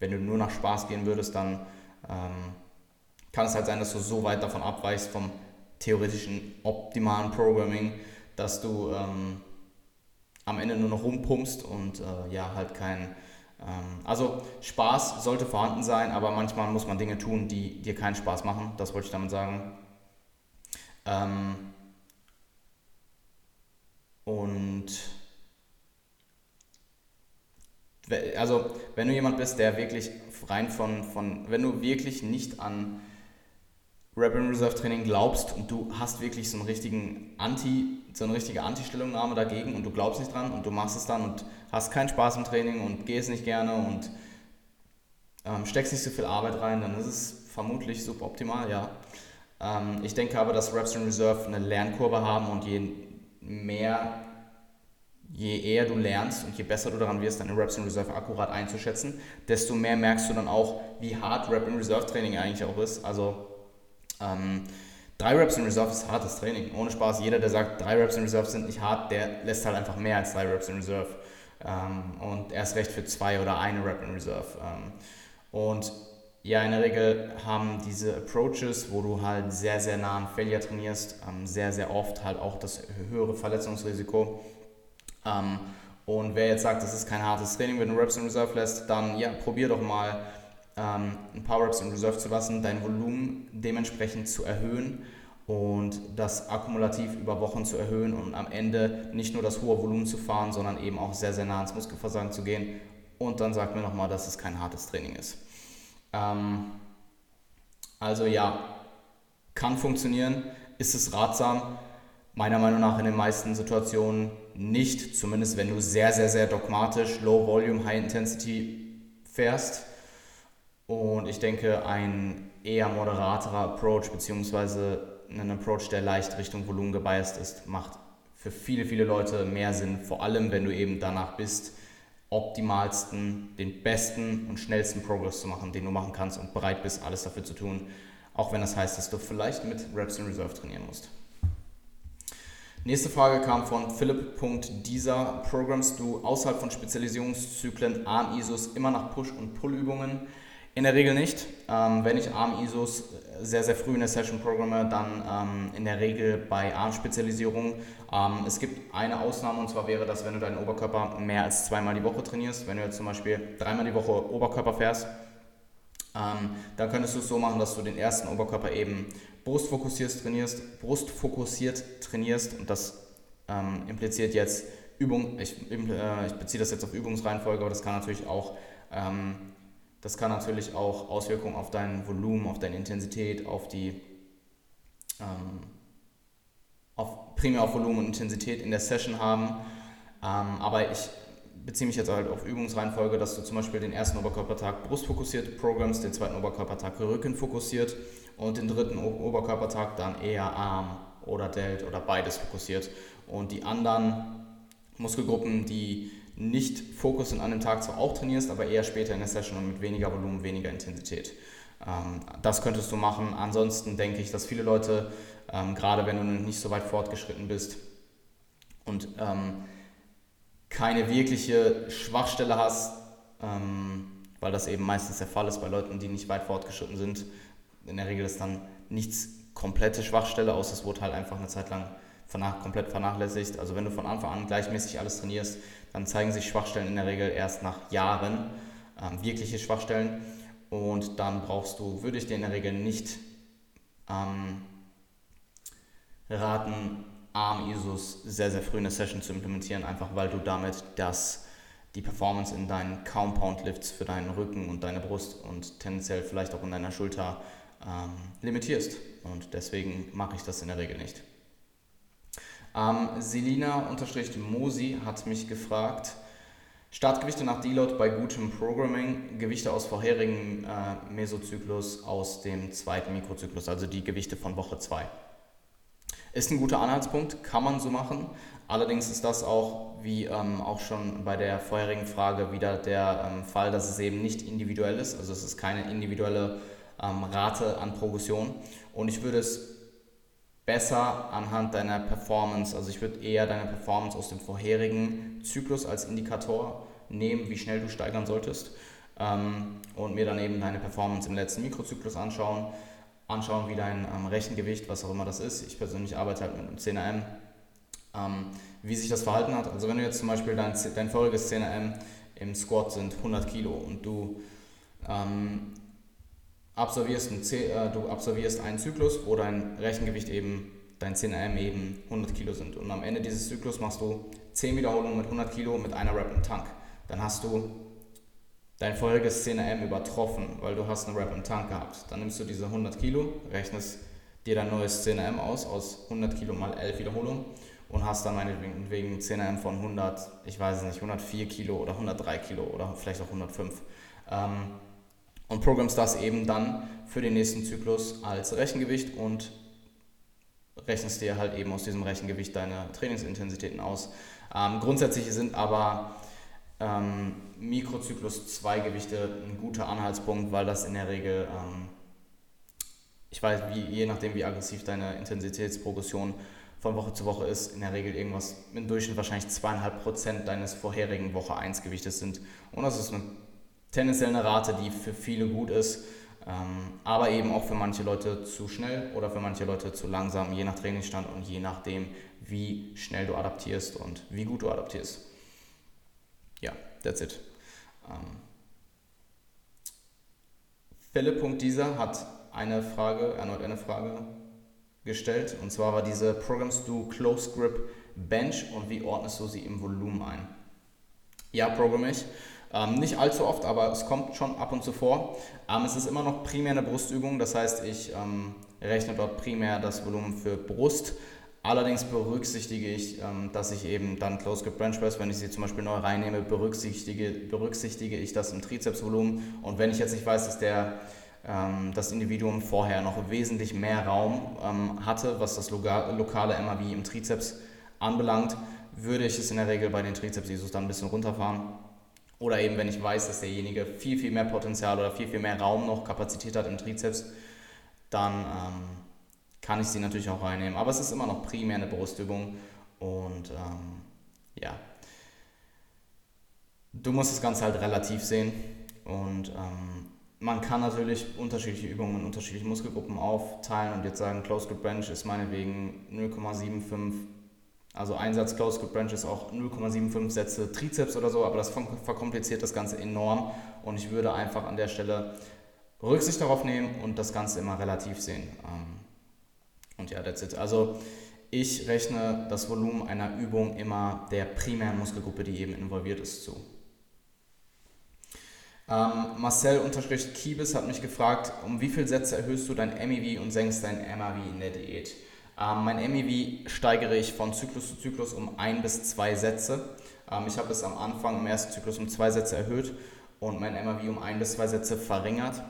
A: wenn du nur nach Spaß gehen würdest, dann ähm, kann es halt sein, dass du so weit davon abweichst vom theoretischen optimalen Programming, dass du ähm, am Ende nur noch rumpumpst und äh, ja, halt kein. Ähm, also Spaß sollte vorhanden sein, aber manchmal muss man Dinge tun, die dir keinen Spaß machen. Das wollte ich damit sagen. Ähm, und also wenn du jemand bist, der wirklich rein von, von wenn du wirklich nicht an Rap and Reserve Training glaubst und du hast wirklich so einen richtigen Anti, so eine richtige Anti-Stellungnahme dagegen und du glaubst nicht dran und du machst es dann und hast keinen Spaß im Training und gehst nicht gerne und ähm, steckst nicht so viel Arbeit rein, dann ist es vermutlich suboptimal, ja. Ähm, ich denke aber, dass Reps in Reserve eine Lernkurve haben und je mehr, je eher du lernst und je besser du daran wirst, deine Reps in Reserve akkurat einzuschätzen, desto mehr merkst du dann auch, wie hart Rep in Reserve Training eigentlich auch ist. Also ähm, drei Reps in Reserve ist hartes Training. Ohne Spaß, jeder, der sagt, drei Reps in Reserve sind nicht hart, der lässt halt einfach mehr als drei Reps in Reserve. Ähm, und erst recht für zwei oder eine Rep in Reserve. Ähm, und ja, in der Regel haben diese Approaches, wo du halt sehr, sehr nah an Failure trainierst, ähm, sehr, sehr oft halt auch das höhere Verletzungsrisiko. Ähm, und wer jetzt sagt, das ist kein hartes Training, wenn du Reps in Reserve lässt, dann ja, probier doch mal ähm, ein paar Reps in Reserve zu lassen, dein Volumen dementsprechend zu erhöhen und das akkumulativ über Wochen zu erhöhen und am Ende nicht nur das hohe Volumen zu fahren, sondern eben auch sehr, sehr nah ans Muskelversagen zu gehen. Und dann sagt mir nochmal, dass es kein hartes Training ist. Ähm, also ja, kann funktionieren. Ist es ratsam? Meiner Meinung nach in den meisten Situationen nicht, zumindest wenn du sehr, sehr, sehr dogmatisch Low Volume, High Intensity fährst. Und ich denke, ein eher moderaterer Approach, beziehungsweise ein Approach, der leicht Richtung Volumen gebiased ist, macht für viele, viele Leute mehr Sinn. Vor allem, wenn du eben danach bist, optimalsten, den besten und schnellsten Progress zu machen, den du machen kannst und bereit bist, alles dafür zu tun. Auch wenn das heißt, dass du vielleicht mit Reps in Reserve trainieren musst. Nächste Frage kam von Philipp.dieser. Programmst du außerhalb von Spezialisierungszyklen Arm-ISOs immer nach Push- und Pull-Übungen? In der Regel nicht. Ähm, wenn ich Arm-ISOs sehr, sehr früh in der Session programme, dann ähm, in der Regel bei Armspezialisierung. Ähm, es gibt eine Ausnahme und zwar wäre das, wenn du deinen Oberkörper mehr als zweimal die Woche trainierst. Wenn du jetzt zum Beispiel dreimal die Woche Oberkörper fährst, ähm, dann könntest du es so machen, dass du den ersten Oberkörper eben brustfokussiert trainierst, brustfokussiert trainierst und das ähm, impliziert jetzt Übung, ich, äh, ich beziehe das jetzt auf Übungsreihenfolge, aber das kann natürlich auch ähm, das kann natürlich auch Auswirkungen auf dein Volumen, auf deine Intensität, auf die ähm, auf, primär auf Volumen und Intensität in der Session haben. Ähm, aber ich beziehe mich jetzt halt auf Übungsreihenfolge, dass du zum Beispiel den ersten Oberkörpertag brustfokussiert programmst, den zweiten Oberkörpertag Rücken fokussiert und den dritten Oberkörpertag dann eher Arm oder Delt oder beides fokussiert. Und die anderen Muskelgruppen, die nicht Fokus in einem Tag zwar auch trainierst, aber eher später in der Session und mit weniger Volumen, weniger Intensität. Ähm, das könntest du machen. Ansonsten denke ich, dass viele Leute, ähm, gerade wenn du nicht so weit fortgeschritten bist und ähm, keine wirkliche Schwachstelle hast, weil das eben meistens der Fall ist bei Leuten, die nicht weit fortgeschritten sind, in der Regel ist dann nichts komplette Schwachstelle, außer es wurde halt einfach eine Zeit lang komplett vernachlässigt. Also wenn du von Anfang an gleichmäßig alles trainierst, dann zeigen sich Schwachstellen in der Regel erst nach Jahren, ähm, wirkliche Schwachstellen. Und dann brauchst du, würde ich dir in der Regel nicht ähm, raten, Arm-ISOs sehr, sehr früh in der Session zu implementieren, einfach weil du damit das, die Performance in deinen Compound-Lifts für deinen Rücken und deine Brust und tendenziell vielleicht auch in deiner Schulter ähm, limitierst. Und deswegen mache ich das in der Regel nicht. Ähm, Selina-Mosi hat mich gefragt, Startgewichte nach Deload bei gutem Programming, Gewichte aus vorherigen äh, Mesozyklus aus dem zweiten Mikrozyklus, also die Gewichte von Woche 2. Ist ein guter Anhaltspunkt, kann man so machen. Allerdings ist das auch, wie ähm, auch schon bei der vorherigen Frage, wieder der ähm, Fall, dass es eben nicht individuell ist. Also es ist keine individuelle ähm, Rate an Progression. Und ich würde es besser anhand deiner Performance. Also ich würde eher deine Performance aus dem vorherigen Zyklus als Indikator nehmen, wie schnell du steigern solltest ähm, und mir dann eben deine Performance im letzten Mikrozyklus anschauen, anschauen, wie dein ähm, Rechengewicht, was auch immer das ist. Ich persönlich arbeite halt mit einem 10 m Ähm, wie sich das verhalten hat. Also wenn du jetzt zum Beispiel dein, dein voriges 10 im Squat sind 100 Kilo und du ähm, absolvierst, ein, äh, du absolvierst einen Zyklus, wo dein Rechengewicht eben, dein 10 eben 100 Kilo sind. Und am Ende dieses Zyklus machst du 10 Wiederholungen mit 100 Kilo mit einer Rep im Tank. Dann hast du dein vorheriges 10 übertroffen, weil du hast eine Rep im Tank gehabt. Dann nimmst du diese 100 Kilo, rechnest dir dein neues 10 aus aus 100 Kilo mal 11 Wiederholungen und hast dann meinetwegen wegen 10 von 100, ich weiß nicht, 104 Kilo oder 103 Kilo oder vielleicht auch 105. Ähm, und programmst das eben dann für den nächsten Zyklus als Rechengewicht und rechnest dir halt eben aus diesem Rechengewicht deine Trainingsintensitäten aus. Ähm, grundsätzlich sind aber ähm, Mikrozyklus 2 Gewichte ein guter Anhaltspunkt, weil das in der Regel, ähm, ich weiß, wie, je nachdem wie aggressiv deine Intensitätsprogression von Woche zu Woche ist, in der Regel irgendwas im Durchschnitt wahrscheinlich zweieinhalb Prozent deines vorherigen Woche 1 Gewichtes sind. Und das ist eine, tendenziell eine Rate, die für viele gut ist, ähm, aber eben auch für manche Leute zu schnell oder für manche Leute zu langsam, je nach Trainingsstand und je nachdem, wie schnell du adaptierst und wie gut du adaptierst. Ja, that's it. Ähm, Philipp.dieser hat eine Frage, erneut eine Frage gestellt. Und zwar war diese Programs du Close Grip Bench und wie ordnest du sie im Volumen ein? Ja, programme ich. Ähm, nicht allzu oft, aber es kommt schon ab und zu vor. Ähm, es ist immer noch primär eine Brustübung, das heißt, ich ähm, rechne dort primär das Volumen für Brust. Allerdings berücksichtige ich, ähm, dass ich eben dann Close Grip Bench Press, wenn ich sie zum Beispiel neu reinnehme, berücksichtige, berücksichtige ich das im Trizepsvolumen. Und wenn ich jetzt nicht weiß, dass der ähm, das Individuum vorher noch wesentlich mehr Raum ähm, hatte, was das lokale MAV im Trizeps anbelangt, würde ich es in der Regel bei den Trizeps-Isos dann ein bisschen runterfahren. Oder eben, wenn ich weiß, dass derjenige viel, viel mehr Potenzial oder viel, viel mehr Raum noch, Kapazität hat im Trizeps, dann kann ich sie natürlich auch reinnehmen. Aber es ist immer noch primär eine Brustübung und ähm, ja, du musst das Ganze halt relativ sehen und ähm, man kann natürlich unterschiedliche Übungen in unterschiedliche Muskelgruppen aufteilen und jetzt sagen, Close Grip Bench ist meinetwegen 0,75, also Einsatz Close Grip Bench ist auch 0,75 Sätze Trizeps oder so, aber das verkompliziert das Ganze enorm und ich würde einfach an der Stelle Rücksicht darauf nehmen und das Ganze immer relativ sehen. Ähm, und ja, that's it. Also ich rechne das Volumen einer Übung immer der primären Muskelgruppe, die eben involviert ist, zu. Ähm, Marcel-Kiebis hat mich gefragt, um wie viele Sätze erhöhst du dein MEV und senkst dein MAV in der Diät? Ähm, mein MEV steigere ich von Zyklus zu Zyklus um ein bis zwei Sätze. Ähm, ich habe es am Anfang im ersten Zyklus um zwei Sätze erhöht und mein MAV um ein bis zwei Sätze verringert.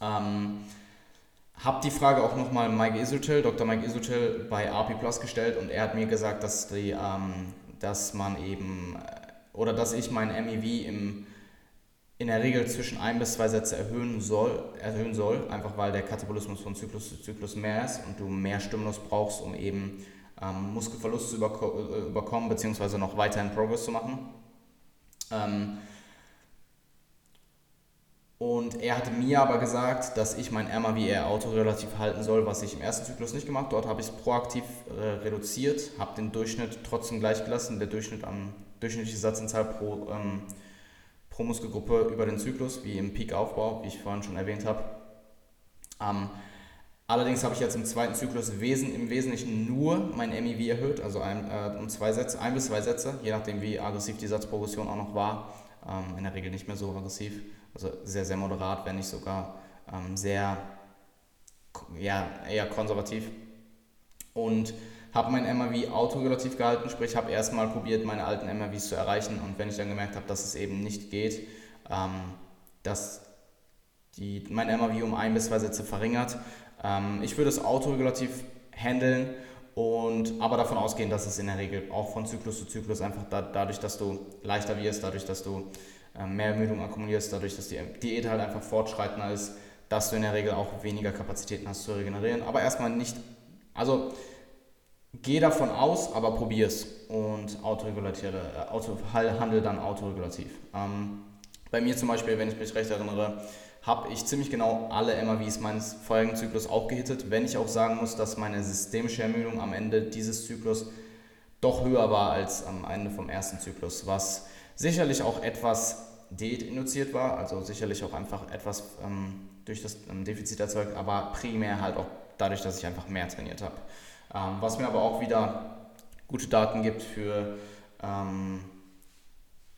A: Ähm, habe die Frage auch nochmal Mike Isotil, Dr. Mike Isotil bei RP Plus gestellt und er hat mir gesagt, dass, die, ähm, dass man eben oder dass ich mein MEV im in der Regel zwischen ein bis zwei Sätze erhöhen soll, erhöhen soll, einfach weil der Katabolismus von Zyklus zu Zyklus mehr ist und du mehr Stimulus brauchst, um eben ähm, Muskelverlust zu äh, überkommen, beziehungsweise noch weiterhin Progress zu machen. Ähm, und er hatte mir aber gesagt, dass ich mein MAVR autorelativ halten soll, was ich im ersten Zyklus nicht gemacht. Dort habe ich es proaktiv äh, reduziert, habe den Durchschnitt trotzdem gleich gelassen, der Durchschnitt am durchschnittliche Satzanzahl pro ähm, pro Muskelgruppe über den Zyklus, wie im Peak-Aufbau, wie ich vorhin schon erwähnt habe. Ähm, allerdings habe ich jetzt im zweiten Zyklus wesen, im Wesentlichen nur mein MEV erhöht, also ein, äh, um zwei Sätze, ein bis zwei Sätze, je nachdem wie aggressiv die Satzprogression auch noch war. Ähm, in der Regel nicht mehr so aggressiv, also sehr, sehr moderat, wenn nicht sogar ähm, sehr, ja, eher konservativ. Und habe mein MAV autorelativ gehalten, sprich habe erstmal probiert, meine alten MAVs zu erreichen und wenn ich dann gemerkt habe, dass es eben nicht geht, ähm, dass die, mein MAV um ein bis zwei Sätze verringert, ähm, ich würde es autoregulativ handeln und aber davon ausgehen, dass es in der Regel auch von Zyklus zu Zyklus einfach da, dadurch, dass du leichter wirst, dadurch, dass du mehr Ermüdung akkumulierst, dadurch, dass die Diät halt einfach fortschreitender ist, dass du in der Regel auch weniger Kapazitäten hast zu regenerieren. Aber erstmal nicht, also Geh davon aus, aber probier's und autoregulatiere, äh, Auto, handle dann autoregulativ. Ähm, bei mir zum Beispiel, wenn ich mich recht erinnere, habe ich ziemlich genau alle MAVs meines vorherigen Zyklus auch gehittet, wenn ich auch sagen muss, dass meine systemische Ermüdung am Ende dieses Zyklus doch höher war als am Ende vom ersten Zyklus, was sicherlich auch etwas Diät induziert war, also sicherlich auch einfach etwas ähm, durch das ähm, Defizit erzeugt, aber primär halt auch dadurch, dass ich einfach mehr trainiert habe. Ähm, was mir aber auch wieder gute Daten gibt für ähm,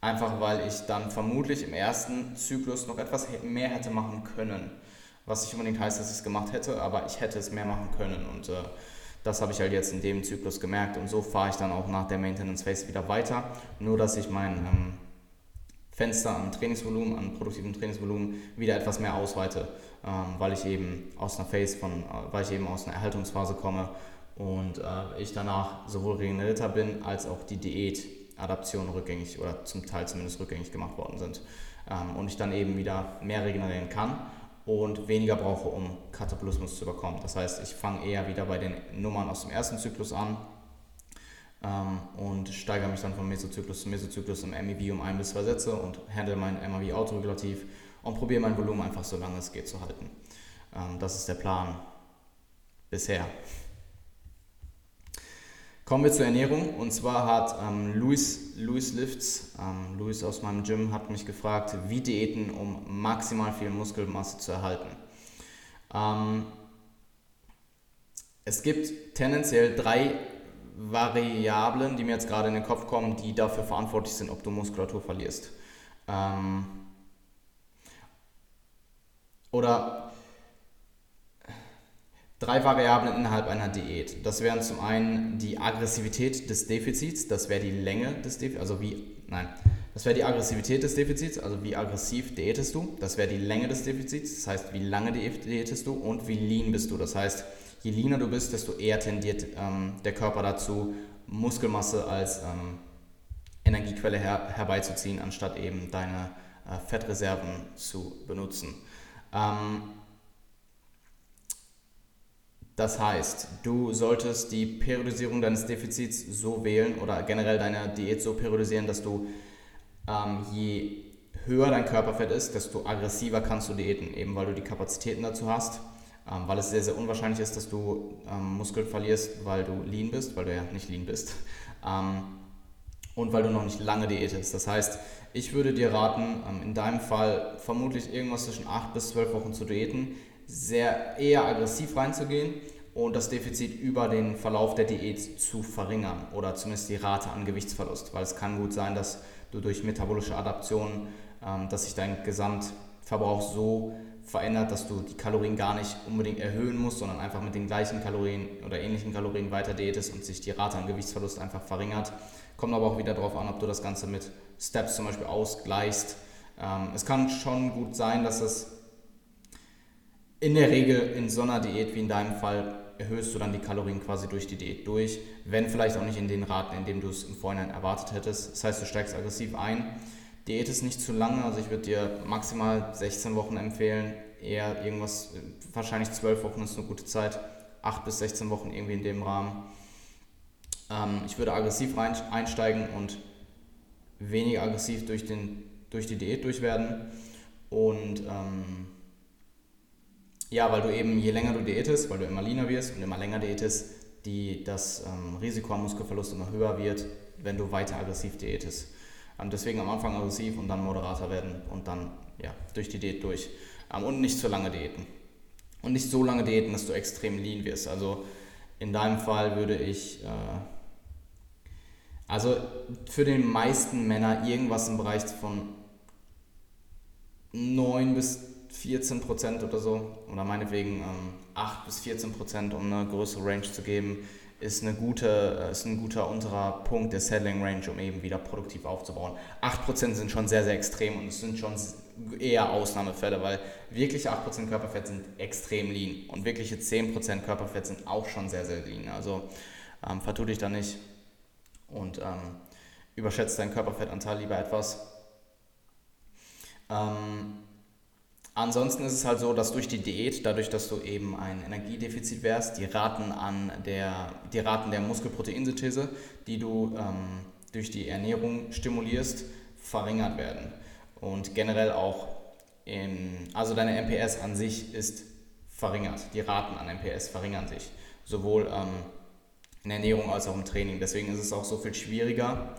A: einfach weil ich dann vermutlich im ersten Zyklus noch etwas mehr hätte machen können. Was nicht unbedingt heißt, dass ich es gemacht hätte, aber ich hätte es mehr machen können und äh, das habe ich halt jetzt in dem Zyklus gemerkt und so fahre ich dann auch nach der Maintenance Phase wieder weiter. Nur dass ich mein ähm, Fenster an Trainingsvolumen, an produktivem Trainingsvolumen wieder etwas mehr ausweite, ähm, weil ich eben aus einer Phase von, äh, weil ich eben aus einer Erhaltungsphase komme und äh, ich danach sowohl regenerierter bin als auch die Diätadaption rückgängig oder zum Teil zumindest rückgängig gemacht worden sind ähm, und ich dann eben wieder mehr regenerieren kann und weniger brauche, um Katabolismus zu bekommen. Das heißt, ich fange eher wieder bei den Nummern aus dem ersten Zyklus an und steigere mich dann von Mesozyklus zu Mesozyklus im MEV um ein bis zwei Sätze und handle mein MAV autoregulativ und probiere mein Volumen einfach so lange es geht zu halten. Ähm, das ist der Plan bisher. Kommen wir zur Ernährung und zwar hat ähm, Luis, Luis Lifts, ähm, Luis aus meinem Gym, hat mich gefragt, wie Diäten, um maximal viel Muskelmasse zu erhalten. Ähm, es gibt tendenziell drei Variablen, die mir jetzt gerade in den Kopf kommen, die dafür verantwortlich sind, ob du Muskulatur verlierst. Ähm, oder drei Variablen innerhalb einer Diät. Das wären zum einen die Aggressivität des Defizits, das wäre die Länge des Defizits, also wie, nein, das wäre die Aggressivität des Defizits, also wie aggressiv diätest du. Das wäre die Länge des Defizits, das heißt, wie lange diätest du und wie lean bist du. Das heißt, je leaner du bist, desto eher tendiert ähm, der Körper dazu, Muskelmasse als ähm, Energiequelle her herbeizuziehen, anstatt eben deine äh, Fettreserven zu benutzen. Ähm, das heißt, du solltest die Periodisierung deines Defizits so wählen oder generell deine Diät so periodisieren, dass du ähm, je höher dein Körperfett ist, desto aggressiver kannst du diäten, eben weil du die Kapazitäten dazu hast ähm, weil es sehr, sehr unwahrscheinlich ist, dass du ähm, Muskeln verlierst, weil du lean bist, weil du ja nicht lean bist. Ähm, und weil du noch nicht lange diätest. Das heißt, ich würde dir raten, ähm, in deinem Fall vermutlich irgendwas zwischen 8 bis 12 Wochen zu diäten, sehr eher aggressiv reinzugehen und das Defizit über den Verlauf der Diät zu verringern oder zumindest die Rate an Gewichtsverlust, weil es kann gut sein, dass du durch metabolische Adaptionen, ähm, dass sich dein Gesamtverbrauch so verändert, dass du die Kalorien gar nicht unbedingt erhöhen musst, sondern einfach mit den gleichen Kalorien oder ähnlichen Kalorien weiter diätest und sich die Rate an Gewichtsverlust einfach verringert. Kommt aber auch wieder darauf an, ob du das Ganze mit Steps zum Beispiel ausgleichst. Ähm, es kann schon gut sein, dass es in der Regel in so einer Diät wie in deinem Fall erhöhst du dann die Kalorien quasi durch die Diät durch, wenn vielleicht auch nicht in den Raten, in denen du es im Vorhinein erwartet hättest. Das heißt, du steigst aggressiv ein Diät ist nicht zu lange, also ich würde dir maximal 16 Wochen empfehlen, eher irgendwas, wahrscheinlich 12 Wochen ist eine gute Zeit, 8 bis 16 Wochen irgendwie in dem Rahmen. Ähm, ich würde aggressiv rein, einsteigen und weniger aggressiv durch, den, durch die Diät durchwerden und ähm, ja, weil du eben, je länger du diätest, weil du immer leaner wirst und immer länger diätest, die, das ähm, Risiko am Muskelverlust immer höher wird, wenn du weiter aggressiv diätest. Ähm, deswegen am Anfang aggressiv und dann moderater werden und dann ja, durch die Diät durch. Ähm, und nicht zu lange diäten. Und nicht so lange diäten, dass du extrem lean wirst. Also in deinem Fall würde ich, äh, also für den meisten Männer irgendwas im Bereich von 9 bis 14 Prozent oder so, oder meinetwegen ähm, 8 bis 14 Prozent, um eine größere Range zu geben, ist, eine gute, äh, ist ein guter unterer Punkt der Selling Range, um eben wieder produktiv aufzubauen. 8% sind schon sehr, sehr extrem und es sind schon eher Ausnahmefälle, weil wirkliche 8% Körperfett sind extrem lean und wirkliche 10% Körperfett sind auch schon sehr, sehr lean. Also ähm, vertu dich da nicht und ähm, überschätzt deinen Körperfettanteil lieber etwas. Ähm, Ansonsten ist es halt so, dass durch die Diät, dadurch, dass du eben ein Energiedefizit wärst, die Raten, an der, die Raten der Muskelproteinsynthese, die du ähm, durch die Ernährung stimulierst, verringert werden. Und generell auch, im, also deine MPS an sich ist verringert. Die Raten an MPS verringern sich. Sowohl ähm, in Ernährung als auch im Training. Deswegen ist es auch so viel schwieriger.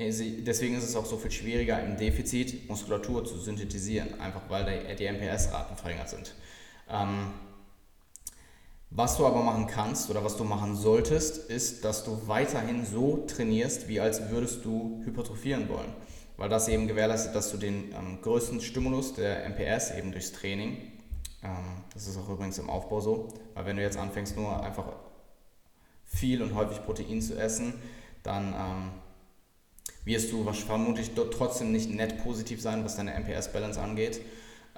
A: Deswegen ist es auch so viel schwieriger im Defizit Muskulatur zu synthetisieren, einfach weil die MPS-Raten verringert sind. Ähm, was du aber machen kannst oder was du machen solltest, ist, dass du weiterhin so trainierst, wie als würdest du hypertrophieren wollen. Weil das eben gewährleistet, dass du den ähm, größten Stimulus der MPS eben durchs Training, ähm, das ist auch übrigens im Aufbau so, weil wenn du jetzt anfängst nur einfach viel und häufig Protein zu essen, dann ähm, wirst du vermutlich trotzdem nicht net positiv sein, was deine MPS-Balance angeht.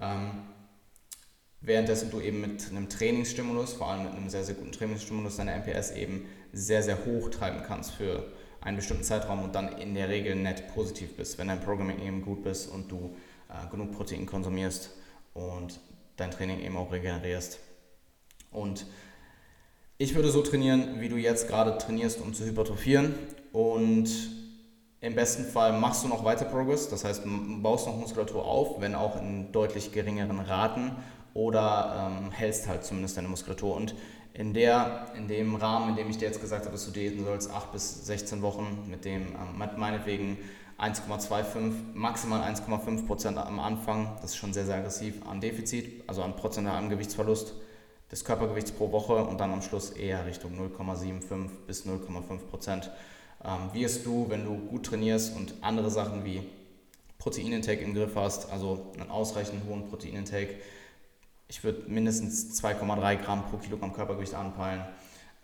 A: Ähm, währenddessen du eben mit einem Trainingsstimulus, vor allem mit einem sehr, sehr guten Trainingsstimulus, deine MPS eben sehr, sehr hoch treiben kannst für einen bestimmten Zeitraum und dann in der Regel net positiv bist, wenn dein Programming eben gut bist und du äh, genug Protein konsumierst und dein Training eben auch regenerierst. Und ich würde so trainieren, wie du jetzt gerade trainierst, um zu hypertrophieren und im besten Fall machst du noch weiter Progress, das heißt, baust noch Muskulatur auf, wenn auch in deutlich geringeren Raten oder ähm, hältst halt zumindest deine Muskulatur. Und in, der, in dem Rahmen, in dem ich dir jetzt gesagt habe, dass du diäten sollst, 8 bis 16 Wochen, mit dem ähm, meinetwegen 1,25, maximal 1,5 Prozent am Anfang, das ist schon sehr, sehr aggressiv, an Defizit, also an prozentualem Gewichtsverlust des Körpergewichts pro Woche und dann am Schluss eher Richtung 0,75 bis 0,5 Prozent. Ähm, wirst du, wenn du gut trainierst und andere Sachen wie Proteinintake im Griff hast, also einen ausreichend hohen Proteinintake, ich würde mindestens 2,3 Gramm pro Kilogramm Körpergewicht anpeilen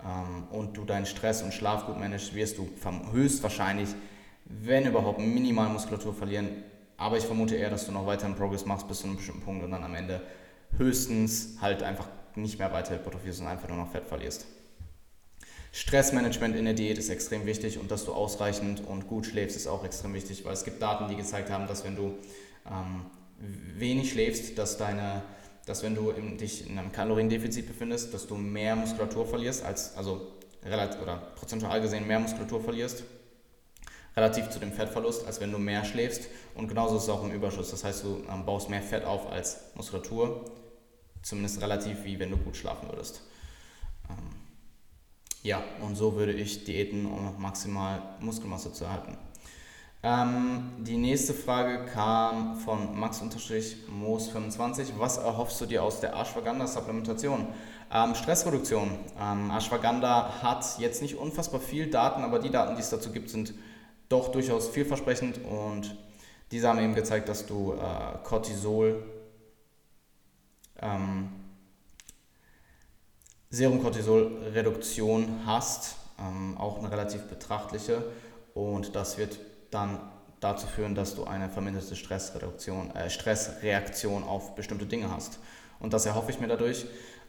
A: ähm, und du deinen Stress und Schlaf gut managst, wirst du höchstwahrscheinlich, wenn überhaupt, minimal Muskulatur verlieren. Aber ich vermute eher, dass du noch weiter im Progress machst bis zu einem bestimmten Punkt und dann am Ende höchstens halt einfach nicht mehr weiter hypertrophierst und einfach nur noch Fett verlierst. Stressmanagement in der Diät ist extrem wichtig und dass du ausreichend und gut schläfst ist auch extrem wichtig, weil es gibt Daten, die gezeigt haben, dass wenn du ähm, wenig schläfst, dass deine dass wenn du in, dich in einem Kaloriendefizit befindest, dass du mehr Muskulatur verlierst, als, also relativ, oder prozentual gesehen mehr Muskulatur verlierst, relativ zu dem Fettverlust, als wenn du mehr schläfst. Und genauso ist es auch im Überschuss. Das heißt, du ähm, baust mehr Fett auf als Muskulatur, zumindest relativ wie wenn du gut schlafen würdest. Ähm, ja, und so würde ich Diäten, um maximal Muskelmasse zu erhalten. Ähm, die nächste Frage kam von Max-Moos25. Was erhoffst du dir aus der Ashwagandha-Supplementation? Ähm, Stressreduktion. Ähm, Ashwagandha hat jetzt nicht unfassbar viel Daten, aber die Daten, die es dazu gibt, sind doch durchaus vielversprechend und diese haben eben gezeigt, dass du äh, Cortisol, ähm, Serum-Cortisol-Reduktion hast, ähm, auch eine relativ betrachtliche und das wird dann dazu führen, dass du eine verminderte Stressreduktion, äh, Stressreaktion auf bestimmte Dinge hast. Und das erhoffe ich mir dadurch.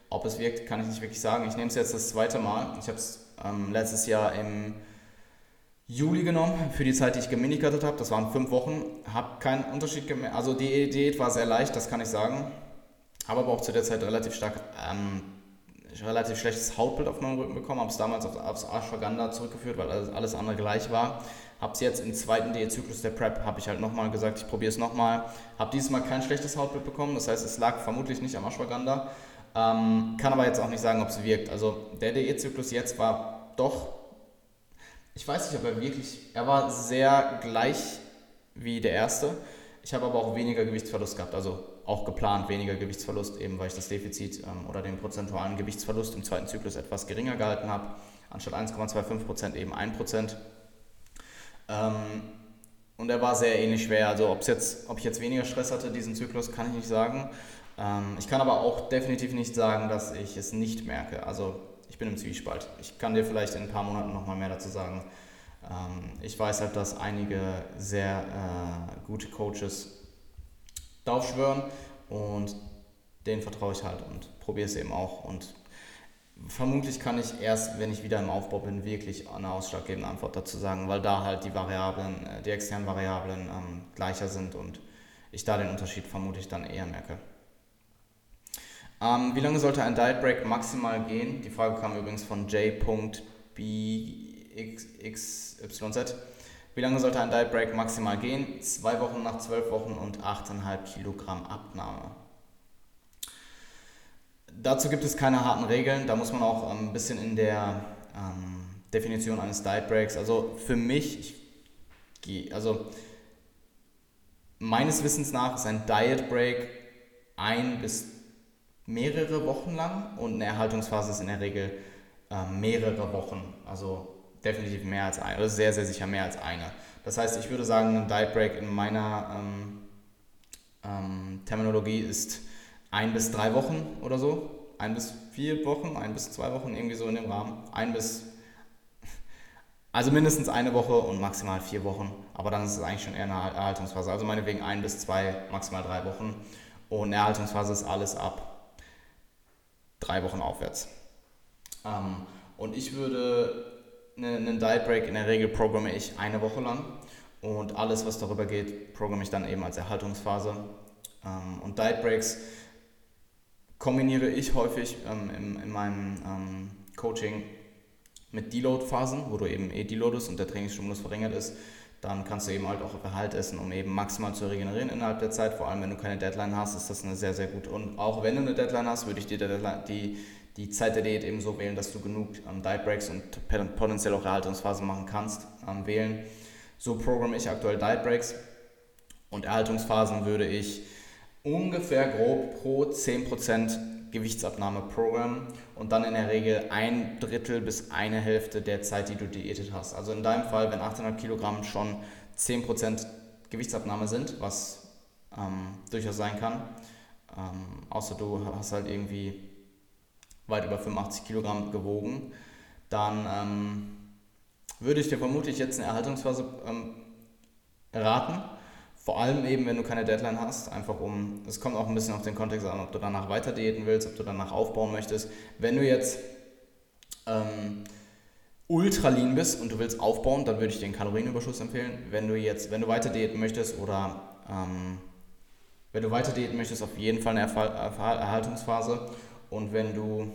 A: Ob es wirkt, kann ich nicht wirklich sagen. Ich nehme es jetzt das zweite Mal. Ich habe es ähm, letztes Jahr im Juli genommen, für die Zeit, die ich geminicutet habe. Das waren fünf Wochen. Habe keinen Unterschied gemerkt. Also die Diät war sehr leicht, das kann ich sagen. Habe aber auch zu der Zeit relativ stark, ähm, relativ schlechtes Hautbild auf meinem Rücken bekommen. Habe es damals auf, aufs Ashwagandha zurückgeführt, weil alles, alles andere gleich war. Habe es jetzt im zweiten Diätzyklus der Prep, habe ich halt nochmal gesagt, ich probiere es nochmal. Habe dieses Mal kein schlechtes Hautbild bekommen, das heißt, es lag vermutlich nicht am Ashwagandha. Ähm, kann aber jetzt auch nicht sagen, ob es wirkt. Also der Diätzyklus jetzt war doch, ich weiß nicht, ob er wirklich, er war sehr gleich wie der erste. Ich habe aber auch weniger Gewichtsverlust gehabt, also auch geplant weniger Gewichtsverlust, eben weil ich das Defizit ähm, oder den prozentualen Gewichtsverlust im zweiten Zyklus etwas geringer gehalten habe. Anstatt 1,25% eben 1%. Ähm, und er war sehr ähnlich schwer. Also jetzt, ob ich jetzt weniger Stress hatte diesen Zyklus, kann ich nicht sagen. Ähm, ich kann aber auch definitiv nicht sagen, dass ich es nicht merke. Also ich bin im Zwiespalt. Ich kann dir vielleicht in ein paar Monaten nochmal mehr dazu sagen. Ähm, ich weiß halt, dass einige sehr äh, gute Coaches darauf schwören und denen vertraue ich halt und probiere es eben auch. Und Vermutlich kann ich erst, wenn ich wieder im Aufbau bin, wirklich eine ausschlaggebende Antwort dazu sagen, weil da halt die Variablen, äh, die externen Variablen ähm, gleicher sind und ich da den Unterschied vermutlich dann eher merke. Ähm, wie lange sollte ein Diet Break maximal gehen? Die Frage kam übrigens von j.bxyz. Wie lange sollte ein Diet Break maximal gehen? Zwei Wochen nach zwölf Wochen und 8,5 Kilogramm Abnahme. Dazu gibt es keine harten Regeln. Da muss man auch ein bisschen in der ähm, Definition eines Diet Breaks. Also für mich, ich gehe, also meines Wissens nach ist ein Diet Break ein bis mehrere Wochen lang und eine Erhaltungsphase ist in der Regel äh, mehrere Wochen. Also definitiv mehr als eine, oder sehr, sehr sicher mehr als eine. Das heißt, ich würde sagen, ein Diet Break in meiner ähm, ähm, Terminologie ist ein bis drei Wochen oder so. Ein bis vier Wochen, ein bis zwei Wochen, irgendwie so in dem Rahmen. Ein bis, also mindestens eine Woche und maximal vier Wochen. Aber dann ist es eigentlich schon eher eine Erhaltungsphase. Also meinetwegen ein bis zwei, maximal drei Wochen. Und Erhaltungsphase ist alles ab drei Wochen aufwärts. Ähm, und ich würde einen Diet Break in der Regel programme ich eine Woche lang und alles, was darüber geht, programme ich dann eben als Erhaltungsphase. Ähm, und Diet Breaks kombiniere ich häufig ähm, in, in meinem ähm, Coaching mit Deload-Phasen, wo du eben eh deloadest und der Trainingsstimulus verringert ist. Dann kannst du eben halt auch Gehalt essen, um eben maximal zu regenerieren innerhalb der Zeit. Vor allem, wenn du keine Deadline hast, ist das eine sehr, sehr gute. Und auch wenn du eine Deadline hast, würde ich dir die, die Zeit der Diät eben so wählen, dass du genug ähm, Diet Breaks und potenziell auch Erhaltungsphasen machen kannst, ähm, wählen. So programme ich aktuell Diet Breaks und Erhaltungsphasen würde ich ungefähr grob pro 10% Gewichtsabnahme programmen und dann in der Regel ein Drittel bis eine Hälfte der Zeit, die du diätet hast. Also in deinem Fall, wenn 800 Kilogramm schon 10% Gewichtsabnahme sind, was ähm, durchaus sein kann, ähm, außer du hast halt irgendwie weit über 85 Kilogramm gewogen, dann ähm, würde ich dir vermutlich jetzt eine Erhaltungsphase ähm, raten. Vor allem eben, wenn du keine Deadline hast, einfach um, es kommt auch ein bisschen auf den Kontext an, ob du danach weiter diäten willst, ob du danach aufbauen möchtest. Wenn du jetzt ähm, ultra lean bist und du willst aufbauen, dann würde ich dir einen Kalorienüberschuss empfehlen. Wenn du jetzt, wenn du weiter diäten möchtest oder ähm, wenn du weiter diäten möchtest, auf jeden Fall eine Erhaltungsphase. Und wenn du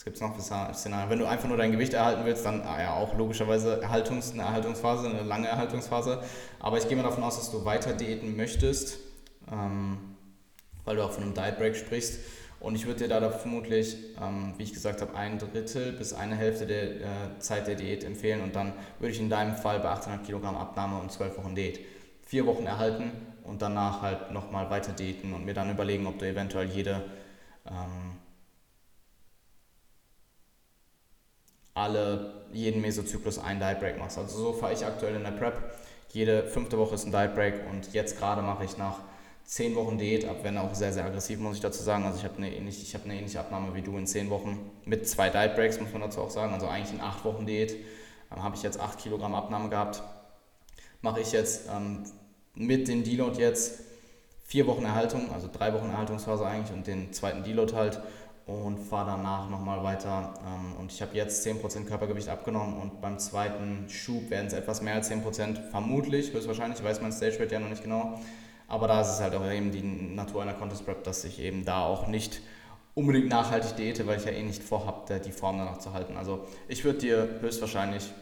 A: was gibt es noch für Szenarien? Wenn du einfach nur dein Gewicht erhalten willst, dann ah ja auch logischerweise Erhaltungs-, eine Erhaltungsphase, eine lange Erhaltungsphase. Aber ich gehe mal davon aus, dass du weiter diäten möchtest, ähm, weil du auch von einem Diet Break sprichst. Und ich würde dir da vermutlich, ähm, wie ich gesagt habe, ein Drittel bis eine Hälfte der äh, Zeit der Diät empfehlen. Und dann würde ich in deinem Fall bei 800 Kilogramm Abnahme und 12 Wochen Diät vier Wochen erhalten und danach halt nochmal weiter diäten und mir dann überlegen, ob du eventuell jede ähm, alle, jeden Mesozyklus einen Diet Break machst. Also so fahre ich aktuell in der Prep. Jede fünfte Woche ist ein Diet Break und jetzt gerade mache ich nach zehn Wochen Diät, ab wenn auch sehr, sehr aggressiv, muss ich dazu sagen. Also ich habe eine, ähnliche, hab eine ähnliche Abnahme wie du in zehn Wochen mit zwei Diet Breaks, muss man dazu auch sagen. Also eigentlich in acht Wochen Diät ähm, habe ich jetzt acht Kilogramm Abnahme gehabt. Mache ich jetzt ähm, mit dem Deload jetzt vier Wochen Erhaltung, also drei Wochen Erhaltungsphase eigentlich und den zweiten Deload halt und fahre danach nochmal weiter. Ähm, und ich habe jetzt 10% Körpergewicht abgenommen und beim zweiten Schub werden es etwas mehr als 10%, vermutlich, höchstwahrscheinlich, ich weiß mein Stage Rate ja noch nicht genau. Aber da ist es halt auch eben die Natur einer Contest Prep, dass ich eben da auch nicht unbedingt nachhaltig diete, weil ich ja eh nicht vorhabe, die Form danach zu halten. Also ich würde dir höchstwahrscheinlich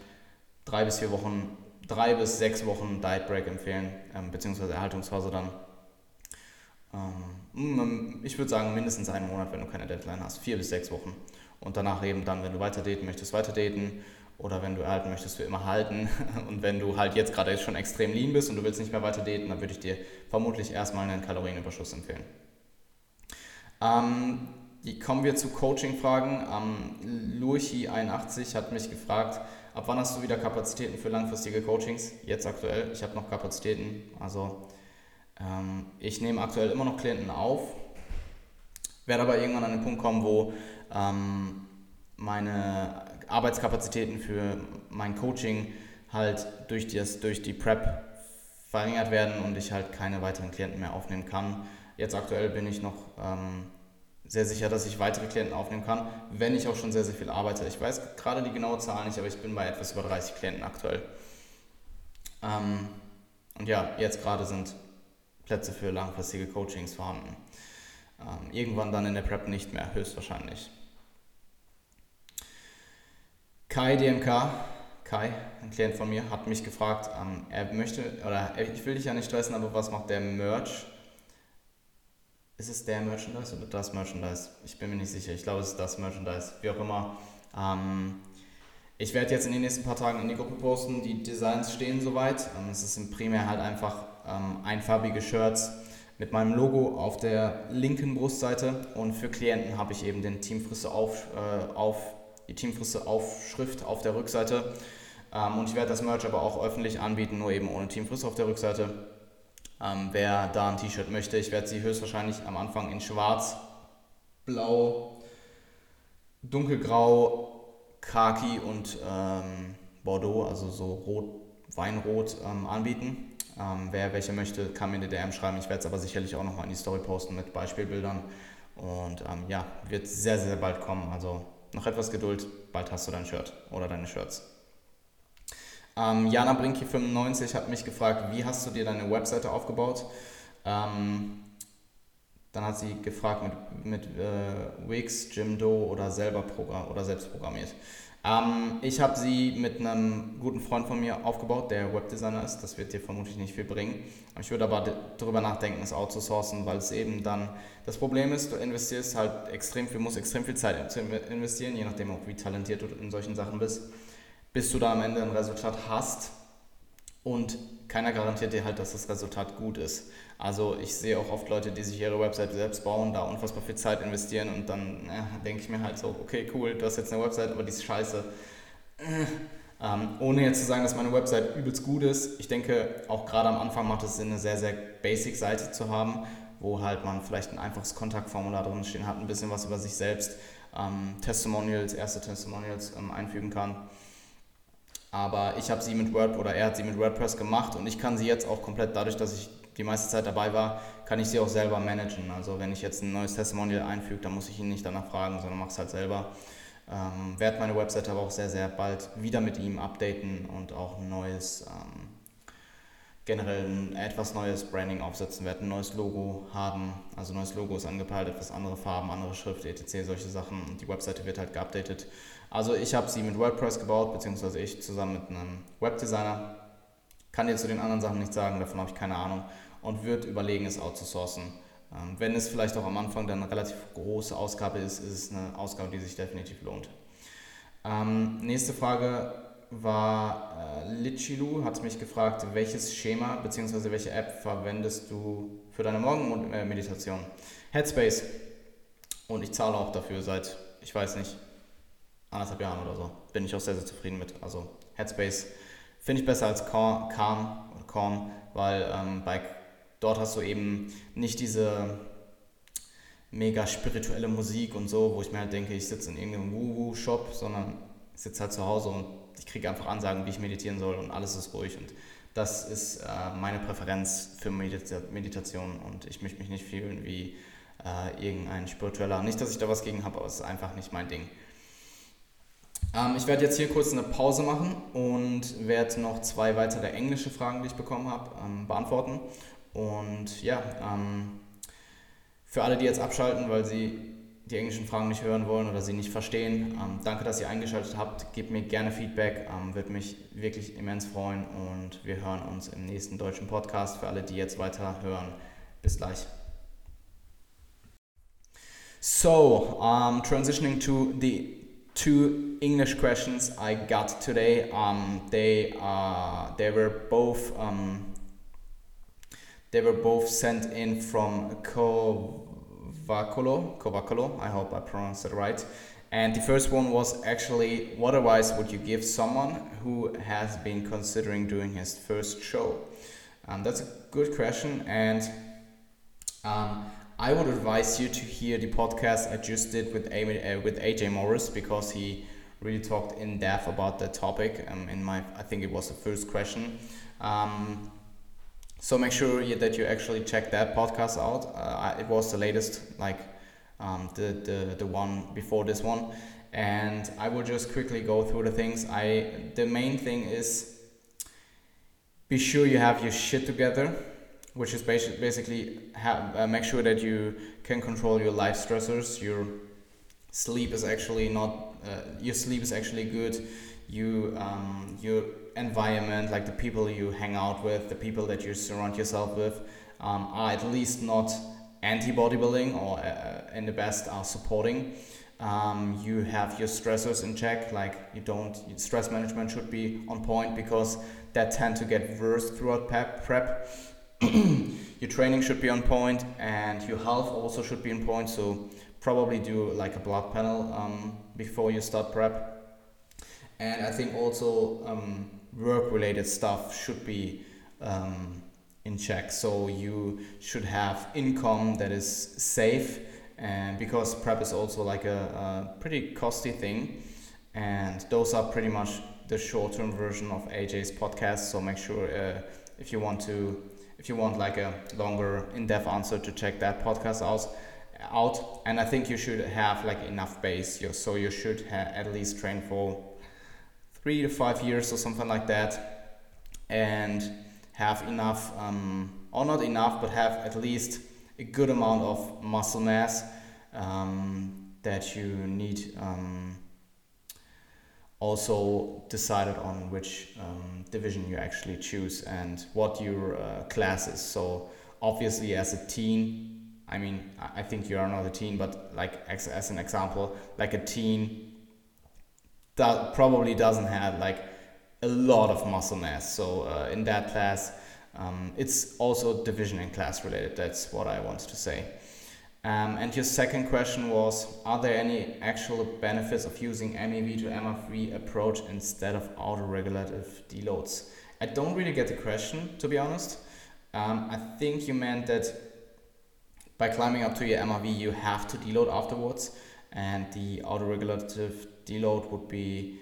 A: drei bis vier Wochen, drei bis sechs Wochen Diet Break empfehlen, ähm, beziehungsweise Erhaltungsphase dann. Ähm, ich würde sagen, mindestens einen Monat, wenn du keine Deadline hast. Vier bis sechs Wochen. Und danach eben dann, wenn du weiter daten möchtest, weiter daten. Oder wenn du erhalten möchtest, für immer halten. Und wenn du halt jetzt gerade schon extrem lean bist und du willst nicht mehr weiter daten, dann würde ich dir vermutlich erstmal einen Kalorienüberschuss empfehlen. Ähm, kommen wir zu Coaching-Fragen. Ähm, Lurchi81 hat mich gefragt, ab wann hast du wieder Kapazitäten für langfristige Coachings? Jetzt aktuell. Ich habe noch Kapazitäten. Also ähm, ich nehme aktuell immer noch Klienten auf, werde aber irgendwann an den Punkt kommen, wo ähm, meine Arbeitskapazitäten für mein Coaching halt durch, das, durch die Prep verringert werden und ich halt keine weiteren Klienten mehr aufnehmen kann. Jetzt aktuell bin ich noch ähm, sehr sicher, dass ich weitere Klienten aufnehmen kann, wenn ich auch schon sehr, sehr viel arbeite. Ich weiß gerade die genaue Zahl nicht, aber ich bin bei etwas über 30 Klienten aktuell. Ähm, und ja, jetzt gerade sind Plätze für langfristige Coachings vorhanden. Ähm, irgendwann dann in der Prep nicht mehr, höchstwahrscheinlich. Kai DMK, Kai, ein Klient von mir, hat mich gefragt, ähm, er möchte, oder ich will dich ja nicht stressen, aber was macht der Merch? Ist es der Merchandise oder das Merchandise? Ich bin mir nicht sicher. Ich glaube, es ist das Merchandise. Wie auch immer. Ähm, Ich werde jetzt in den nächsten paar Tagen in die Gruppe posten, die Designs stehen soweit. Ähm, es sind primär halt einfach ähm, einfarbige Shirts mit meinem Logo auf der linken Brustseite und für Klienten habe ich eben den Teamfrisse auf, äh, auf, die Teamfrisse Aufschrift auf der Rückseite. Ähm, und ich werde das Merch aber auch öffentlich anbieten, nur eben ohne Teamfrisse auf der Rückseite. Ähm, wer da ein T-Shirt möchte, ich werde sie höchstwahrscheinlich am Anfang in schwarz, blau, dunkelgrau, khaki und ähm, Bordeaux, also so rot, Weinrot ähm, anbieten. Ähm, wer welche möchte, kann mir eine DM schreiben. Ich werde es aber sicherlich auch nochmal in die Story posten mit Beispielbildern. Und ähm, ja, wird sehr, sehr bald kommen. Also noch etwas Geduld, bald hast du dein Shirt oder deine Shirts. Ähm, Jana Brinki95 hat mich gefragt, wie hast du dir deine Webseite aufgebaut? Ähm, dann hat sie gefragt mit, mit äh, Wix, Jimdo oder selber oder selbst programmiert. Ähm, ich habe sie mit einem guten Freund von mir aufgebaut, der Webdesigner ist. Das wird dir vermutlich nicht viel bringen. Ich würde aber darüber nachdenken, es outzusourcen, weil es eben dann das Problem ist, du investierst halt extrem viel, musst extrem viel Zeit investieren, je nachdem auch wie talentiert du in solchen Sachen bist, bis du da am Ende ein Resultat hast. Und keiner garantiert dir halt, dass das Resultat gut ist. Also ich sehe auch oft Leute, die sich ihre Website selbst bauen, da unfassbar viel Zeit investieren und dann ja, denke ich mir halt so, okay, cool, du hast jetzt eine Website, aber die ist scheiße. Ähm, ohne jetzt zu sagen, dass meine Website übelst gut ist. Ich denke, auch gerade am Anfang macht es Sinn, eine sehr, sehr basic Seite zu haben, wo halt man vielleicht ein einfaches Kontaktformular drin stehen hat, ein bisschen was über sich selbst, ähm, Testimonials, erste Testimonials ähm, einfügen kann. Aber ich habe sie mit WordPress oder er hat sie mit WordPress gemacht und ich kann sie jetzt auch komplett dadurch, dass ich die meiste Zeit dabei war, kann ich sie auch selber managen. Also wenn ich jetzt ein neues Testimonial einfüge, dann muss ich ihn nicht danach fragen, sondern mache es halt selber. Ähm, werde meine Website aber auch sehr, sehr bald wieder mit ihm updaten und auch ein neues, ähm, generell ein etwas neues Branding aufsetzen, werde ein neues Logo haben. Also neues Logo ist angepeilt, etwas andere Farben, andere Schrift, etc., solche Sachen. Und die Webseite wird halt geupdatet. Also ich habe sie mit WordPress gebaut, beziehungsweise ich zusammen mit einem Webdesigner. Kann dir zu den anderen Sachen nichts sagen, davon habe ich keine Ahnung und wird überlegen, es outzusourcen. Ähm, wenn es vielleicht auch am Anfang dann eine relativ große Ausgabe ist, ist es eine Ausgabe, die sich definitiv lohnt. Ähm, nächste Frage war äh, Lichilu, hat mich gefragt, welches Schema bzw. welche App verwendest du für deine Morgenmeditation? Headspace. Und ich zahle auch dafür seit, ich weiß nicht, anderthalb Jahren oder so. Bin ich auch sehr, sehr zufrieden mit. Also Headspace finde ich besser als Calm, Calm weil ähm, bei dort hast du eben nicht diese mega spirituelle Musik und so, wo ich mir halt denke, ich sitze in irgendeinem Woo-Woo-Shop, sondern ich sitze halt zu Hause und ich kriege einfach Ansagen, wie ich meditieren soll und alles ist ruhig. Und das ist äh, meine Präferenz für Medita Meditation und ich möchte mich nicht fühlen wie äh, irgendein spiritueller. Nicht, dass ich da was gegen habe, aber es ist einfach nicht mein Ding. Ähm, ich werde jetzt hier kurz eine Pause machen und werde noch zwei weitere englische Fragen, die ich bekommen habe, ähm, beantworten. Und ja, ähm, für alle, die jetzt abschalten, weil sie die englischen Fragen nicht hören wollen oder sie nicht verstehen, ähm, danke, dass ihr eingeschaltet habt. Gebt mir gerne Feedback, ähm, würde mich wirklich immens freuen und wir hören uns im nächsten deutschen Podcast. Für alle, die jetzt weiter hören, bis gleich. So, um, transitioning to the two English questions I got today. Um, they uh, they were both um, they were both sent in from Covacolo. Covacolo. I hope I pronounced it right. And the first one was actually, what advice would you give someone who has been considering doing his first show? Um, that's a good question, and um, I would advise you to hear the podcast I just did with uh, with AJ Morris because he really talked in depth about the topic. Um, in my, I think it was the first question. Um, so make sure that you actually check that podcast out. Uh, it was the latest, like um, the, the the one before this one, and I will just quickly go through the things. I the main thing is be sure you have your shit together which is basically have, uh, make sure that you can control your life stressors. Your sleep is actually not uh, your sleep is actually good. You um, your environment, like the people you hang out with, the people that you surround yourself with, um, are at least not anti bodybuilding or uh, in the best are supporting. Um, you have your stressors in check, like you don't, stress management should be on point because that tend to get worse throughout prep. prep. your training should be on point and your health also should be on point. So probably do like a blood panel um, before you start prep. And I think also um, work related stuff should be um, in check. So you should have income that is safe, and because prep is also like a, a pretty costly thing, and those are pretty much the short-term version of AJ's podcast. So make sure uh, if you want to, if you want like a longer, in-depth answer, to check that podcast out. Out, and I think you should have like enough base. So you should at least train for three to five years or something like that, and have enough, um, or not enough, but have at least a good amount of muscle mass um, that you need. Um, also decided on which um, division you actually choose and what your uh, class is. So obviously, as a teen, I mean, I think you are not a teen, but like as, as an example, like a teen that probably doesn't have like a lot of muscle mass. So uh, in that class, um, it's also division and class related. That's what I wanted to say. Um, and your second question was, are there any actual benefits of using MEV to MR3 approach instead of auto-regulative deloads? I don't really get the question, to be honest. Um, I think you meant that by climbing up to your MRV, you have to deload afterwards, and the auto-regulative deload would be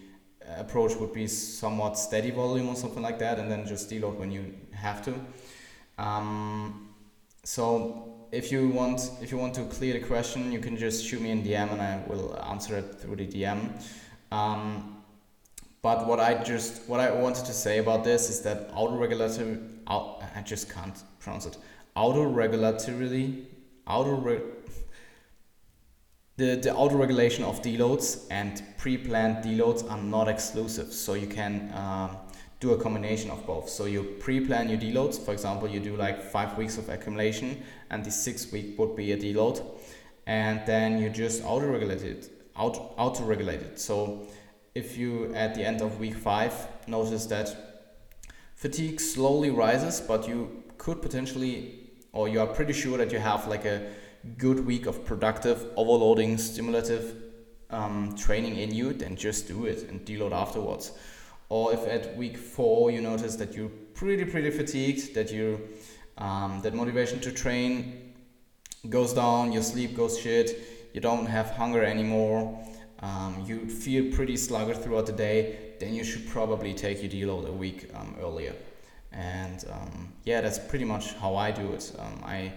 A: approach would be somewhat steady volume or something like that, and then just deload when you have to. Um, so if you want if you want to clear the question, you can just shoot me in DM and I will answer it through the DM. Um, but what I just what I wanted to say about this is that auto-regulatory I just can't pronounce it auto-regulatorily auto the, the auto-regulation of deloads and pre-planned deloads are not exclusive. So you can um, do a combination of both. So you pre-plan your deloads. For example, you do like five weeks of accumulation and the sixth week would be a deload. And then you just auto-regulate it, auto, auto-regulate it. So if you, at the end of week five, notice that fatigue slowly rises, but you could potentially, or you are pretty sure that you have like a good week of productive, overloading, stimulative um, training in you, then just do it and deload afterwards. Or if at week four you notice that you're pretty pretty fatigued, that you um, that motivation to train goes down, your sleep goes shit, you don't have hunger anymore, um, you feel pretty sluggish throughout the day, then you should probably take your deload a week um, earlier. And um, yeah, that's pretty much how I do it. Um, I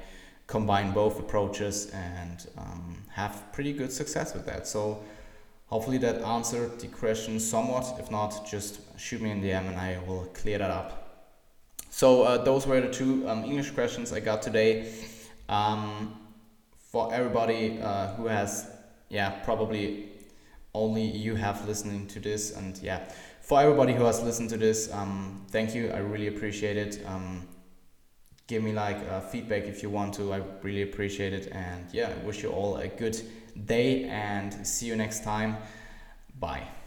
A: combine both approaches and um, have pretty good success with that. So hopefully that answered the question somewhat. If not, just shoot me in the DM and I will clear that up. So uh, those were the two um, English questions I got today. Um, for everybody uh, who has, yeah, probably only you have listening to this, and yeah, for everybody who has listened to this, um, thank you. I really appreciate it. Um, give me like uh, feedback if you want to. I really appreciate it. And yeah, I wish you all a good day and see you next time. Bye.